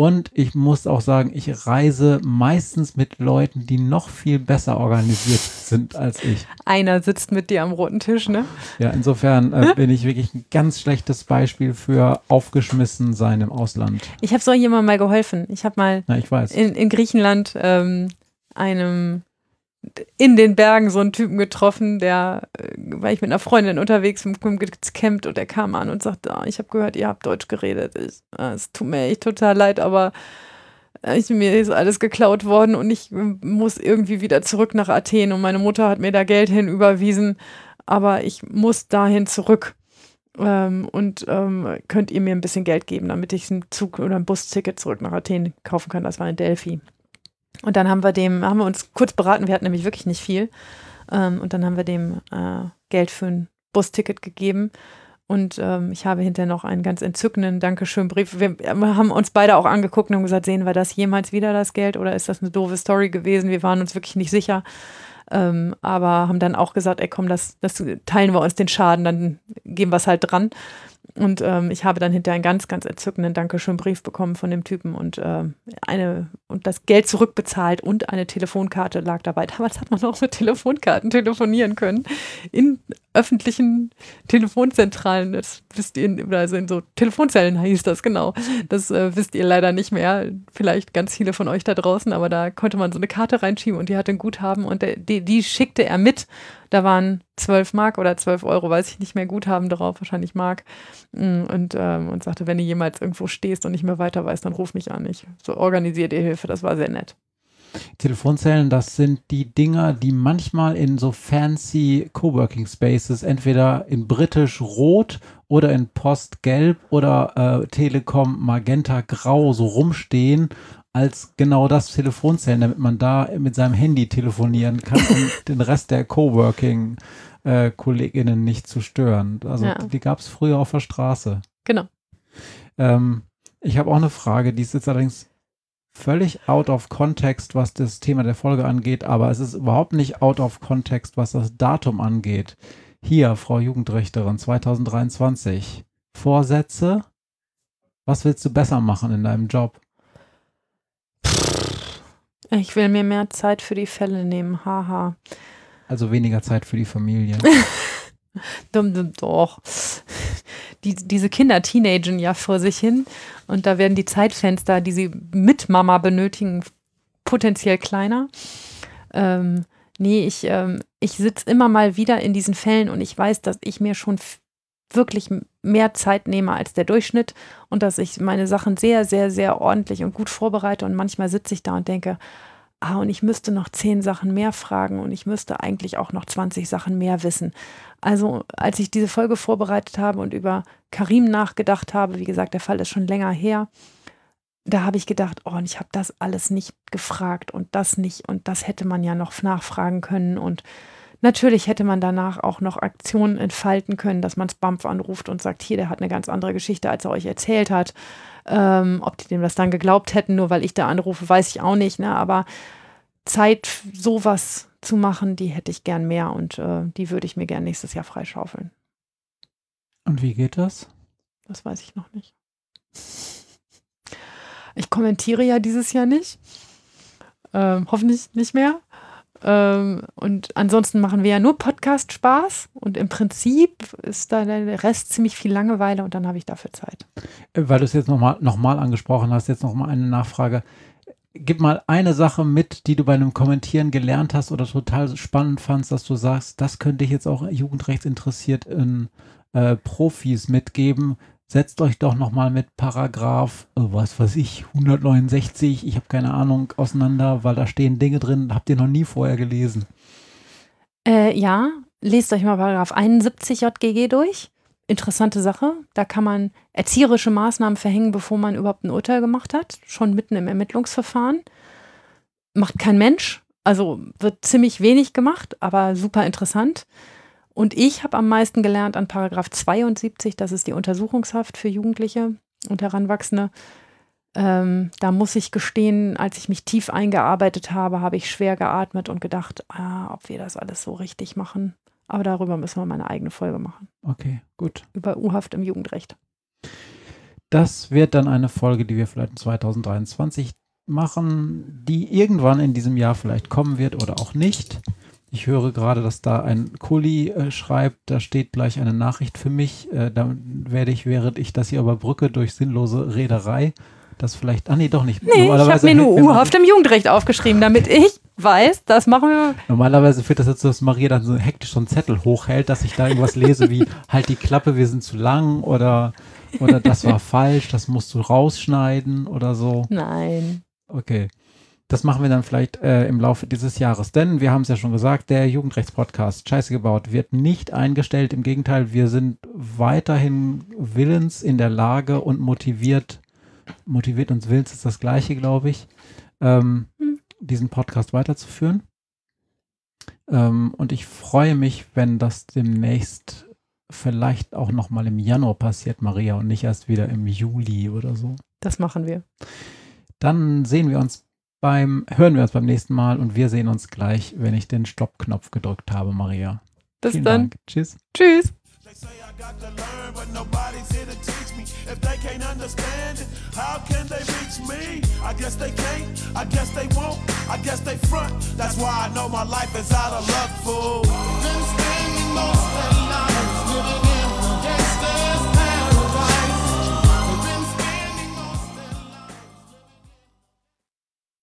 Und ich muss auch sagen, ich reise meistens mit Leuten, die noch viel besser organisiert sind als ich. Einer sitzt mit dir am roten Tisch, ne? Ja, insofern äh, bin ich wirklich ein ganz schlechtes Beispiel für aufgeschmissen sein im Ausland. Ich habe so jemandem mal geholfen. Ich habe mal Na, ich in, in Griechenland ähm, einem in den Bergen so einen Typen getroffen, der äh, war ich mit einer Freundin unterwegs im gecampt und der kam an und sagte, ah, ich habe gehört, ihr habt Deutsch geredet. Ich, ah, es tut mir echt total leid, aber äh, ich, mir ist alles geklaut worden und ich äh, muss irgendwie wieder zurück nach Athen und meine Mutter hat mir da Geld hin überwiesen, aber ich muss dahin zurück. Ähm, und ähm, könnt ihr mir ein bisschen Geld geben, damit ich ein Zug oder ein Busticket zurück nach Athen kaufen kann. Das war in Delphi. Und dann haben wir dem, haben wir uns kurz beraten, wir hatten nämlich wirklich nicht viel. Ähm, und dann haben wir dem äh, Geld für ein Busticket gegeben. Und ähm, ich habe hinterher noch einen ganz entzückenden Dankeschön-Brief. Wir haben uns beide auch angeguckt und haben gesagt, sehen wir das jemals wieder, das Geld, oder ist das eine doofe Story gewesen? Wir waren uns wirklich nicht sicher. Ähm, aber haben dann auch gesagt, ey komm, das, das teilen wir uns den Schaden, dann geben wir es halt dran. Und ähm, ich habe dann hinterher einen ganz, ganz entzückenden Dankeschön-Brief bekommen von dem Typen und äh, eine und das Geld zurückbezahlt und eine Telefonkarte lag dabei. Damals hat man auch mit Telefonkarten telefonieren können. In öffentlichen Telefonzentralen, das wisst ihr, also in so Telefonzellen hieß das, genau. Das äh, wisst ihr leider nicht mehr. Vielleicht ganz viele von euch da draußen, aber da konnte man so eine Karte reinschieben und die hatte ein Guthaben und der, die, die schickte er mit da waren 12 Mark oder 12 Euro, weiß ich nicht mehr, Guthaben drauf, wahrscheinlich Mark. Mm, und, ähm, und sagte, wenn du jemals irgendwo stehst und nicht mehr weiter weißt, dann ruf mich an. Ich so organisiert dir Hilfe. Das war sehr nett. Telefonzellen, das sind die Dinger, die manchmal in so fancy Coworking Spaces, entweder in britisch rot oder in Postgelb oder äh, Telekom Magenta Grau so rumstehen als genau das Telefonzellen, damit man da mit seinem Handy telefonieren kann, um den Rest der Coworking äh, Kolleginnen nicht zu stören. Also ja. die gab es früher auf der Straße. Genau. Ähm, ich habe auch eine Frage, die ist jetzt allerdings völlig out of context, was das Thema der Folge angeht, aber es ist überhaupt nicht out of context, was das Datum angeht. Hier, Frau Jugendrichterin, 2023. Vorsätze? Was willst du besser machen in deinem Job? Ich will mir mehr Zeit für die Fälle nehmen, haha. Also weniger Zeit für die Familie. dumm, dumm, doch. Die, diese Kinder teenagen ja vor sich hin und da werden die Zeitfenster, die sie mit Mama benötigen, potenziell kleiner. Ähm, nee, ich, ähm, ich sitze immer mal wieder in diesen Fällen und ich weiß, dass ich mir schon wirklich mehr Zeit nehme als der Durchschnitt und dass ich meine Sachen sehr, sehr, sehr ordentlich und gut vorbereite und manchmal sitze ich da und denke, ah, und ich müsste noch zehn Sachen mehr fragen und ich müsste eigentlich auch noch 20 Sachen mehr wissen. Also als ich diese Folge vorbereitet habe und über Karim nachgedacht habe, wie gesagt, der Fall ist schon länger her, da habe ich gedacht, oh, und ich habe das alles nicht gefragt und das nicht und das hätte man ja noch nachfragen können und Natürlich hätte man danach auch noch Aktionen entfalten können, dass man Spamf anruft und sagt, hier, der hat eine ganz andere Geschichte, als er euch erzählt hat. Ähm, ob die dem das dann geglaubt hätten, nur weil ich da anrufe, weiß ich auch nicht. Ne? Aber Zeit, sowas zu machen, die hätte ich gern mehr und äh, die würde ich mir gern nächstes Jahr freischaufeln. Und wie geht das? Das weiß ich noch nicht. Ich kommentiere ja dieses Jahr nicht. Ähm, hoffentlich nicht mehr. Ähm, und ansonsten machen wir ja nur Podcast-Spaß und im Prinzip ist da der Rest ziemlich viel Langeweile und dann habe ich dafür Zeit. Äh, weil du es jetzt nochmal noch mal angesprochen hast, jetzt nochmal eine Nachfrage. Gib mal eine Sache mit, die du bei einem Kommentieren gelernt hast oder total spannend fandst, dass du sagst, das könnte ich jetzt auch jugendrechtsinteressiert in äh, Profis mitgeben, setzt euch doch nochmal mit Paragraph, oh, was weiß ich, 169, ich habe keine Ahnung, auseinander, weil da stehen Dinge drin, habt ihr noch nie vorher gelesen. Äh, ja, lest euch mal Paragraph 71 JGG durch. Interessante Sache. Da kann man erzieherische Maßnahmen verhängen, bevor man überhaupt ein Urteil gemacht hat, schon mitten im Ermittlungsverfahren. Macht kein Mensch, also wird ziemlich wenig gemacht, aber super interessant. Und ich habe am meisten gelernt an Paragraph 72, das ist die Untersuchungshaft für Jugendliche und Heranwachsende. Ähm, da muss ich gestehen, als ich mich tief eingearbeitet habe, habe ich schwer geatmet und gedacht, ah, ob wir das alles so richtig machen. Aber darüber müssen wir mal eine eigene Folge machen. Okay, gut. Über U-Haft im Jugendrecht. Das wird dann eine Folge, die wir vielleicht in 2023 machen, die irgendwann in diesem Jahr vielleicht kommen wird oder auch nicht. Ich höre gerade, dass da ein Kuli äh, schreibt, da steht gleich eine Nachricht für mich. Äh, da werde ich, während ich das hier überbrücke durch sinnlose Rederei, das vielleicht, ah nee, doch nicht. Nee, ich habe mir nur U-Haft im Jugendrecht aufgeschrieben, damit ich weiß, das machen wir. Normalerweise führt das dazu, dass Maria dann so hektisch so einen Zettel hochhält, dass ich da irgendwas lese wie, halt die Klappe, wir sind zu lang oder, oder das war falsch, das musst du rausschneiden oder so. Nein. Okay. Das machen wir dann vielleicht äh, im Laufe dieses Jahres. Denn wir haben es ja schon gesagt, der Jugendrechtspodcast Scheiße gebaut wird nicht eingestellt. Im Gegenteil, wir sind weiterhin willens in der Lage und motiviert, motiviert uns willens ist das gleiche, glaube ich, ähm, hm. diesen Podcast weiterzuführen. Ähm, und ich freue mich, wenn das demnächst vielleicht auch noch mal im Januar passiert, Maria, und nicht erst wieder im Juli oder so. Das machen wir. Dann sehen wir uns beim, hören wir uns beim nächsten Mal und wir sehen uns gleich, wenn ich den Stoppknopf gedrückt habe, Maria. Bis Vielen dann. Dank. Tschüss. Tschüss. They say I got to learn, but nobody's here to teach me. If they can't understand it, how can they reach me? I guess they can't, I guess they won't, I guess they front. That's why I know my life is out of luck, fool. Been spending most of the night